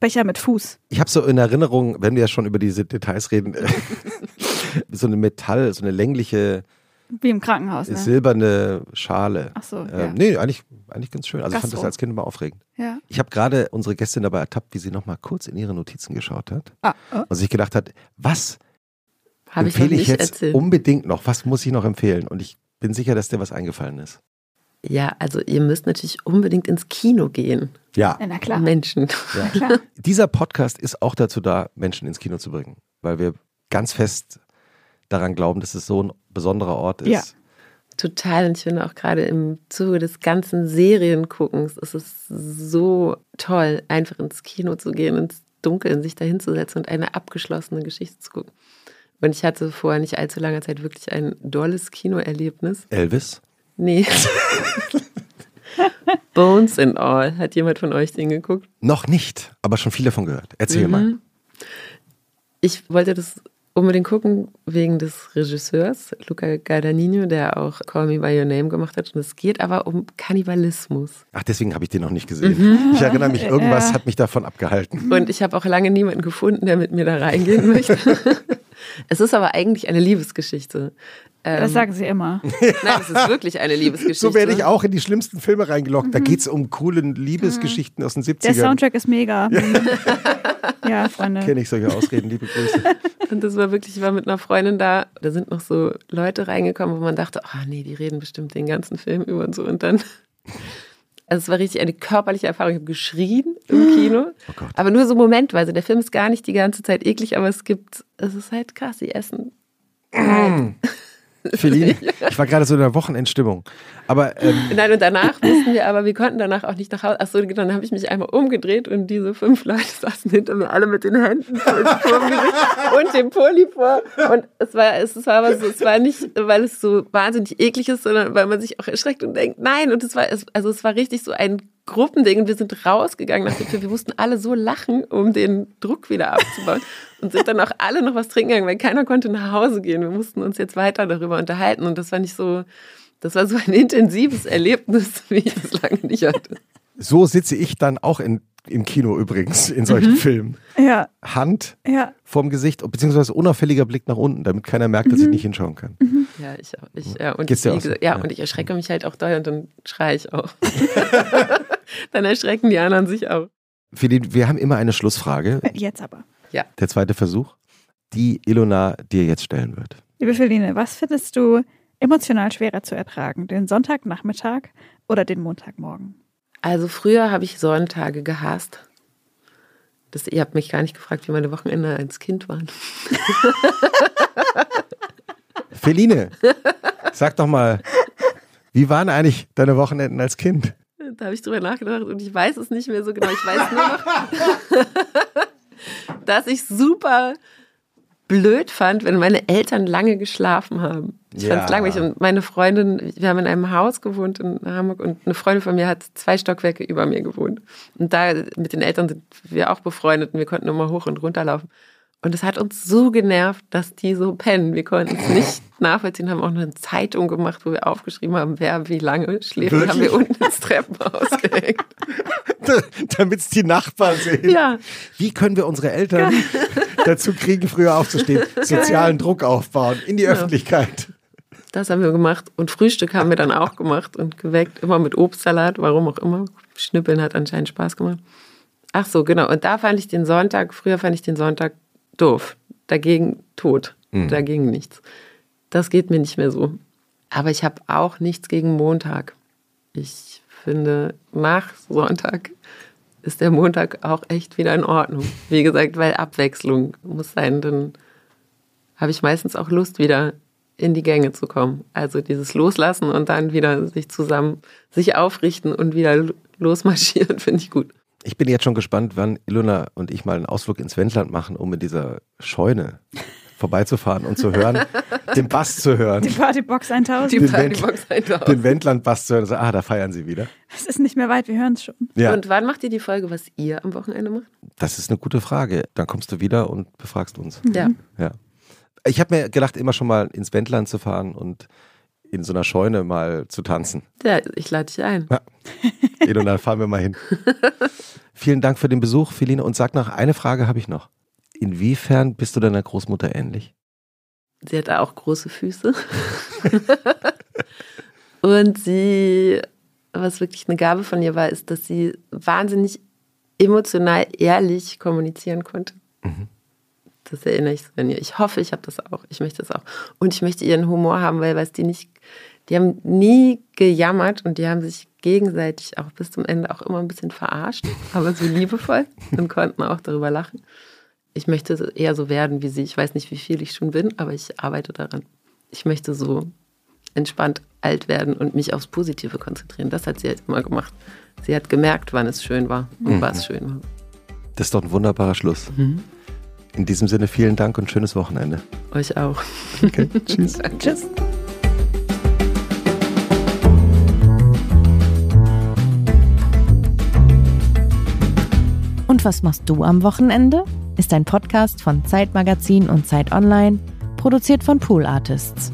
[SPEAKER 1] Becher mit Fuß.
[SPEAKER 2] Ich habe so in Erinnerung, wenn wir ja schon über diese Details reden, so eine Metall, so eine längliche
[SPEAKER 1] Wie im Krankenhaus. Ne?
[SPEAKER 2] silberne Schale.
[SPEAKER 1] Ach so,
[SPEAKER 2] Ähm,
[SPEAKER 1] ja.
[SPEAKER 2] Nee, eigentlich, eigentlich ganz schön. Also ich fand das
[SPEAKER 1] Gastro.
[SPEAKER 2] als Kind immer aufregend.
[SPEAKER 1] ja.
[SPEAKER 2] Ich habe gerade unsere Gästin dabei ertappt, wie sie nochmal kurz in ihre Notizen geschaut hat
[SPEAKER 1] Ah, oh.
[SPEAKER 2] und sich gedacht hat, was
[SPEAKER 3] Habe ich noch
[SPEAKER 2] empfehle ich
[SPEAKER 3] nicht
[SPEAKER 2] jetzt
[SPEAKER 3] erzählt.
[SPEAKER 2] unbedingt noch? Was muss ich noch empfehlen? Und ich bin sicher, dass dir was eingefallen ist.
[SPEAKER 3] Ja, also ihr müsst natürlich unbedingt ins Kino gehen.
[SPEAKER 2] Ja,
[SPEAKER 1] Ja, na klar.
[SPEAKER 3] Menschen.
[SPEAKER 2] ja.
[SPEAKER 1] klar.
[SPEAKER 2] dieser Podcast ist auch dazu da, Menschen ins Kino zu bringen, weil wir ganz fest daran glauben, dass es so ein besonderer Ort ist.
[SPEAKER 1] Ja.
[SPEAKER 3] Total. Und ich finde auch gerade im Zuge des ganzen Serienguckens ist es so toll, einfach ins Kino zu gehen, ins Dunkeln sich dahinzusetzen und eine abgeschlossene Geschichte zu gucken. Und ich hatte vor nicht allzu langer Zeit wirklich ein dolles Kinoerlebnis.
[SPEAKER 2] Elvis?
[SPEAKER 3] Nee. Bones and All. Hat jemand von euch den geguckt?
[SPEAKER 2] Noch nicht, aber schon viel davon gehört. Erzähl mal.
[SPEAKER 3] Mhm. Ich wollte das unbedingt gucken wegen des Regisseurs Luca Guadagnino, der auch Call Me By Your Name gemacht hat. Und es geht aber um Kannibalismus.
[SPEAKER 2] Ach, deswegen habe ich den noch nicht gesehen. Ich erinnere mich, irgendwas
[SPEAKER 1] Ja.
[SPEAKER 2] hat mich davon abgehalten.
[SPEAKER 3] Und ich habe auch lange niemanden gefunden, der mit mir da reingehen möchte. es ist aber eigentlich eine Liebesgeschichte. Ähm,
[SPEAKER 1] Das sagen sie immer.
[SPEAKER 3] Nein, es ist wirklich eine Liebesgeschichte.
[SPEAKER 2] So werde ich auch in die schlimmsten Filme reingelockt. Da geht es um coole Liebesgeschichten aus den 70ern.
[SPEAKER 1] Der Soundtrack ist mega. Ja, Freunde.
[SPEAKER 2] Kenne ich solche Ausreden, liebe Grüße.
[SPEAKER 3] Und das war wirklich, ich war mit einer Freundin da, da sind noch so Leute reingekommen, wo man dachte, ah nee, die reden bestimmt den ganzen Film über und so. Und dann, also es war richtig eine körperliche Erfahrung. Ich habe geschrien im Kino,
[SPEAKER 2] Oh Gott.
[SPEAKER 3] aber nur so momentweise. Der Film ist gar nicht die ganze Zeit eklig, aber es gibt, es ist halt krass, die essen.
[SPEAKER 2] Feline, ich war gerade so in der Wochenendstimmung. Aber ähm,
[SPEAKER 3] Nein, und danach mussten wir aber, wir konnten danach auch nicht nach Hause. Achso, genau, dann habe ich mich einmal umgedreht und diese fünf Leute saßen hinter mir, alle mit den Händen und dem Pulli vor. Und es war, es war aber so, es war nicht, weil es so wahnsinnig eklig ist, sondern weil man sich auch erschreckt und denkt, nein, und es war, also es war richtig so ein Gruppending und wir sind rausgegangen nach dem Film. Wir mussten alle so lachen, um den Druck wieder abzubauen und sind dann auch alle noch was trinken gegangen, weil keiner konnte nach Hause gehen. Wir mussten uns jetzt weiter darüber unterhalten und das war nicht so, das war so ein intensives Erlebnis, wie ich es lange nicht hatte.
[SPEAKER 2] so sitze ich dann auch in, im Kino übrigens, in solchen Filmen.
[SPEAKER 1] Ja,
[SPEAKER 2] Hand
[SPEAKER 1] ja.
[SPEAKER 2] vorm Gesicht, beziehungsweise unauffälliger Blick nach unten, damit keiner merkt, dass ich nicht hinschauen kann.
[SPEAKER 3] Ja, ich auch. Ich, ja, und,
[SPEAKER 2] Geht's dir
[SPEAKER 3] wie
[SPEAKER 2] auch so?
[SPEAKER 3] ja,
[SPEAKER 2] Ja.
[SPEAKER 3] und ich erschrecke mich halt auch doll und dann schreie ich auch. dann erschrecken die anderen sich auch.
[SPEAKER 2] Feline, wir haben immer eine Schlussfrage,
[SPEAKER 1] Jetzt aber.
[SPEAKER 2] der zweite Versuch, die Ilona dir jetzt stellen wird.
[SPEAKER 1] Liebe Feline, was findest du emotional schwerer zu ertragen? Den Sonntagnachmittag oder den Montagmorgen?
[SPEAKER 3] Also früher habe ich Sonntage gehasst. Das, ihr habt mich gar nicht gefragt, wie meine Wochenende als Kind waren.
[SPEAKER 2] Feline, sag doch mal, wie waren eigentlich deine Wochenenden als Kind?
[SPEAKER 3] Da habe ich drüber nachgedacht und ich weiß es nicht mehr so genau. Ich weiß nur noch, dass ich super blöd fand, wenn meine Eltern lange geschlafen haben. Ich
[SPEAKER 2] Ja.
[SPEAKER 3] fand es langweilig. Und meine Freundin, wir haben in einem Haus gewohnt in Hamburg und eine Freundin von mir hat zwei Stockwerke über mir gewohnt. Und da mit den Eltern sind wir auch befreundet und wir konnten immer hoch und runter laufen. Und es hat uns so genervt, dass die so pennen. Wir konnten es nicht nachvollziehen, haben auch eine Zeitung gemacht, wo wir aufgeschrieben haben, wer wie lange schläft. Und haben wir unten ins Treppenhaus gehängt.
[SPEAKER 2] Damit es die Nachbarn sehen.
[SPEAKER 3] Ja.
[SPEAKER 2] Wie können wir unsere Eltern dazu kriegen, früher aufzustehen? Sozialen Druck aufbauen in die Öffentlichkeit.
[SPEAKER 3] Das haben wir gemacht. Und Frühstück haben wir dann auch gemacht und geweckt. Immer mit Obstsalat, warum auch immer. Schnippeln hat anscheinend Spaß gemacht. Ach so, genau. Und da fand ich den Sonntag, früher fand ich den Sonntag doof. Dagegen tot. Dagegen nichts. Das geht mir nicht mehr so. Aber ich habe auch nichts gegen Montag. Ich finde, nach Sonntag ist der Montag auch echt wieder in Ordnung. Wie gesagt, weil Abwechslung muss sein, dann habe ich meistens auch Lust, wieder in die Gänge zu kommen. Also dieses Loslassen und dann wieder sich zusammen, sich aufrichten und wieder losmarschieren, finde ich gut.
[SPEAKER 2] Ich bin jetzt schon gespannt, wann Ilona und ich mal einen Ausflug ins Wendland machen, um in dieser Scheune vorbeizufahren und zu hören, den Bass zu hören.
[SPEAKER 1] Die Partybox 1000.
[SPEAKER 3] Die
[SPEAKER 2] Den
[SPEAKER 3] Partybox 1000.
[SPEAKER 2] Den Wendland-Bass zu hören. So, ah, da feiern sie wieder.
[SPEAKER 1] Es ist nicht mehr weit, wir hören es schon.
[SPEAKER 2] Ja,
[SPEAKER 3] Und wann macht ihr die Folge, was ihr am Wochenende macht?
[SPEAKER 2] das ist eine gute Frage. Dann kommst du wieder und befragst uns.
[SPEAKER 3] Ja.
[SPEAKER 2] Ja. Ich habe mir gedacht, immer schon mal ins Wendland zu fahren und in so einer Scheune mal zu tanzen.
[SPEAKER 3] Ja, ich lade dich ein.
[SPEAKER 2] Und dann fahren wir mal hin. Vielen Dank für den Besuch, Feline. Und sag noch, eine Frage habe ich noch. Inwiefern bist du deiner Großmutter ähnlich?
[SPEAKER 3] Sie hat auch große Füße. und sie, was wirklich eine Gabe von ihr war, ist, dass sie wahnsinnig emotional ehrlich kommunizieren konnte. Das erinnere ich so an ihr. Ich hoffe, ich habe das auch. Ich möchte das auch. Und ich möchte ihren Humor haben, weil was die nicht, die haben nie gejammert und die haben sich gegenseitig auch bis zum Ende auch immer ein bisschen verarscht, aber so liebevoll und konnten auch darüber lachen. Ich möchte eher so werden wie sie. Ich weiß nicht, wie viel ich schon bin, aber ich arbeite daran. Ich möchte so entspannt alt werden und mich aufs Positive konzentrieren. Das hat sie halt immer gemacht. Sie hat gemerkt, wann es schön war und was schön war.
[SPEAKER 2] Das ist doch ein wunderbarer Schluss. In diesem Sinne vielen Dank und schönes Wochenende.
[SPEAKER 3] Euch auch.
[SPEAKER 2] Okay, tschüss.
[SPEAKER 1] Tschüss.
[SPEAKER 4] Und was machst du am Wochenende? Ist ein Podcast von Zeitmagazin und Zeit Online, produziert von Pool Artists.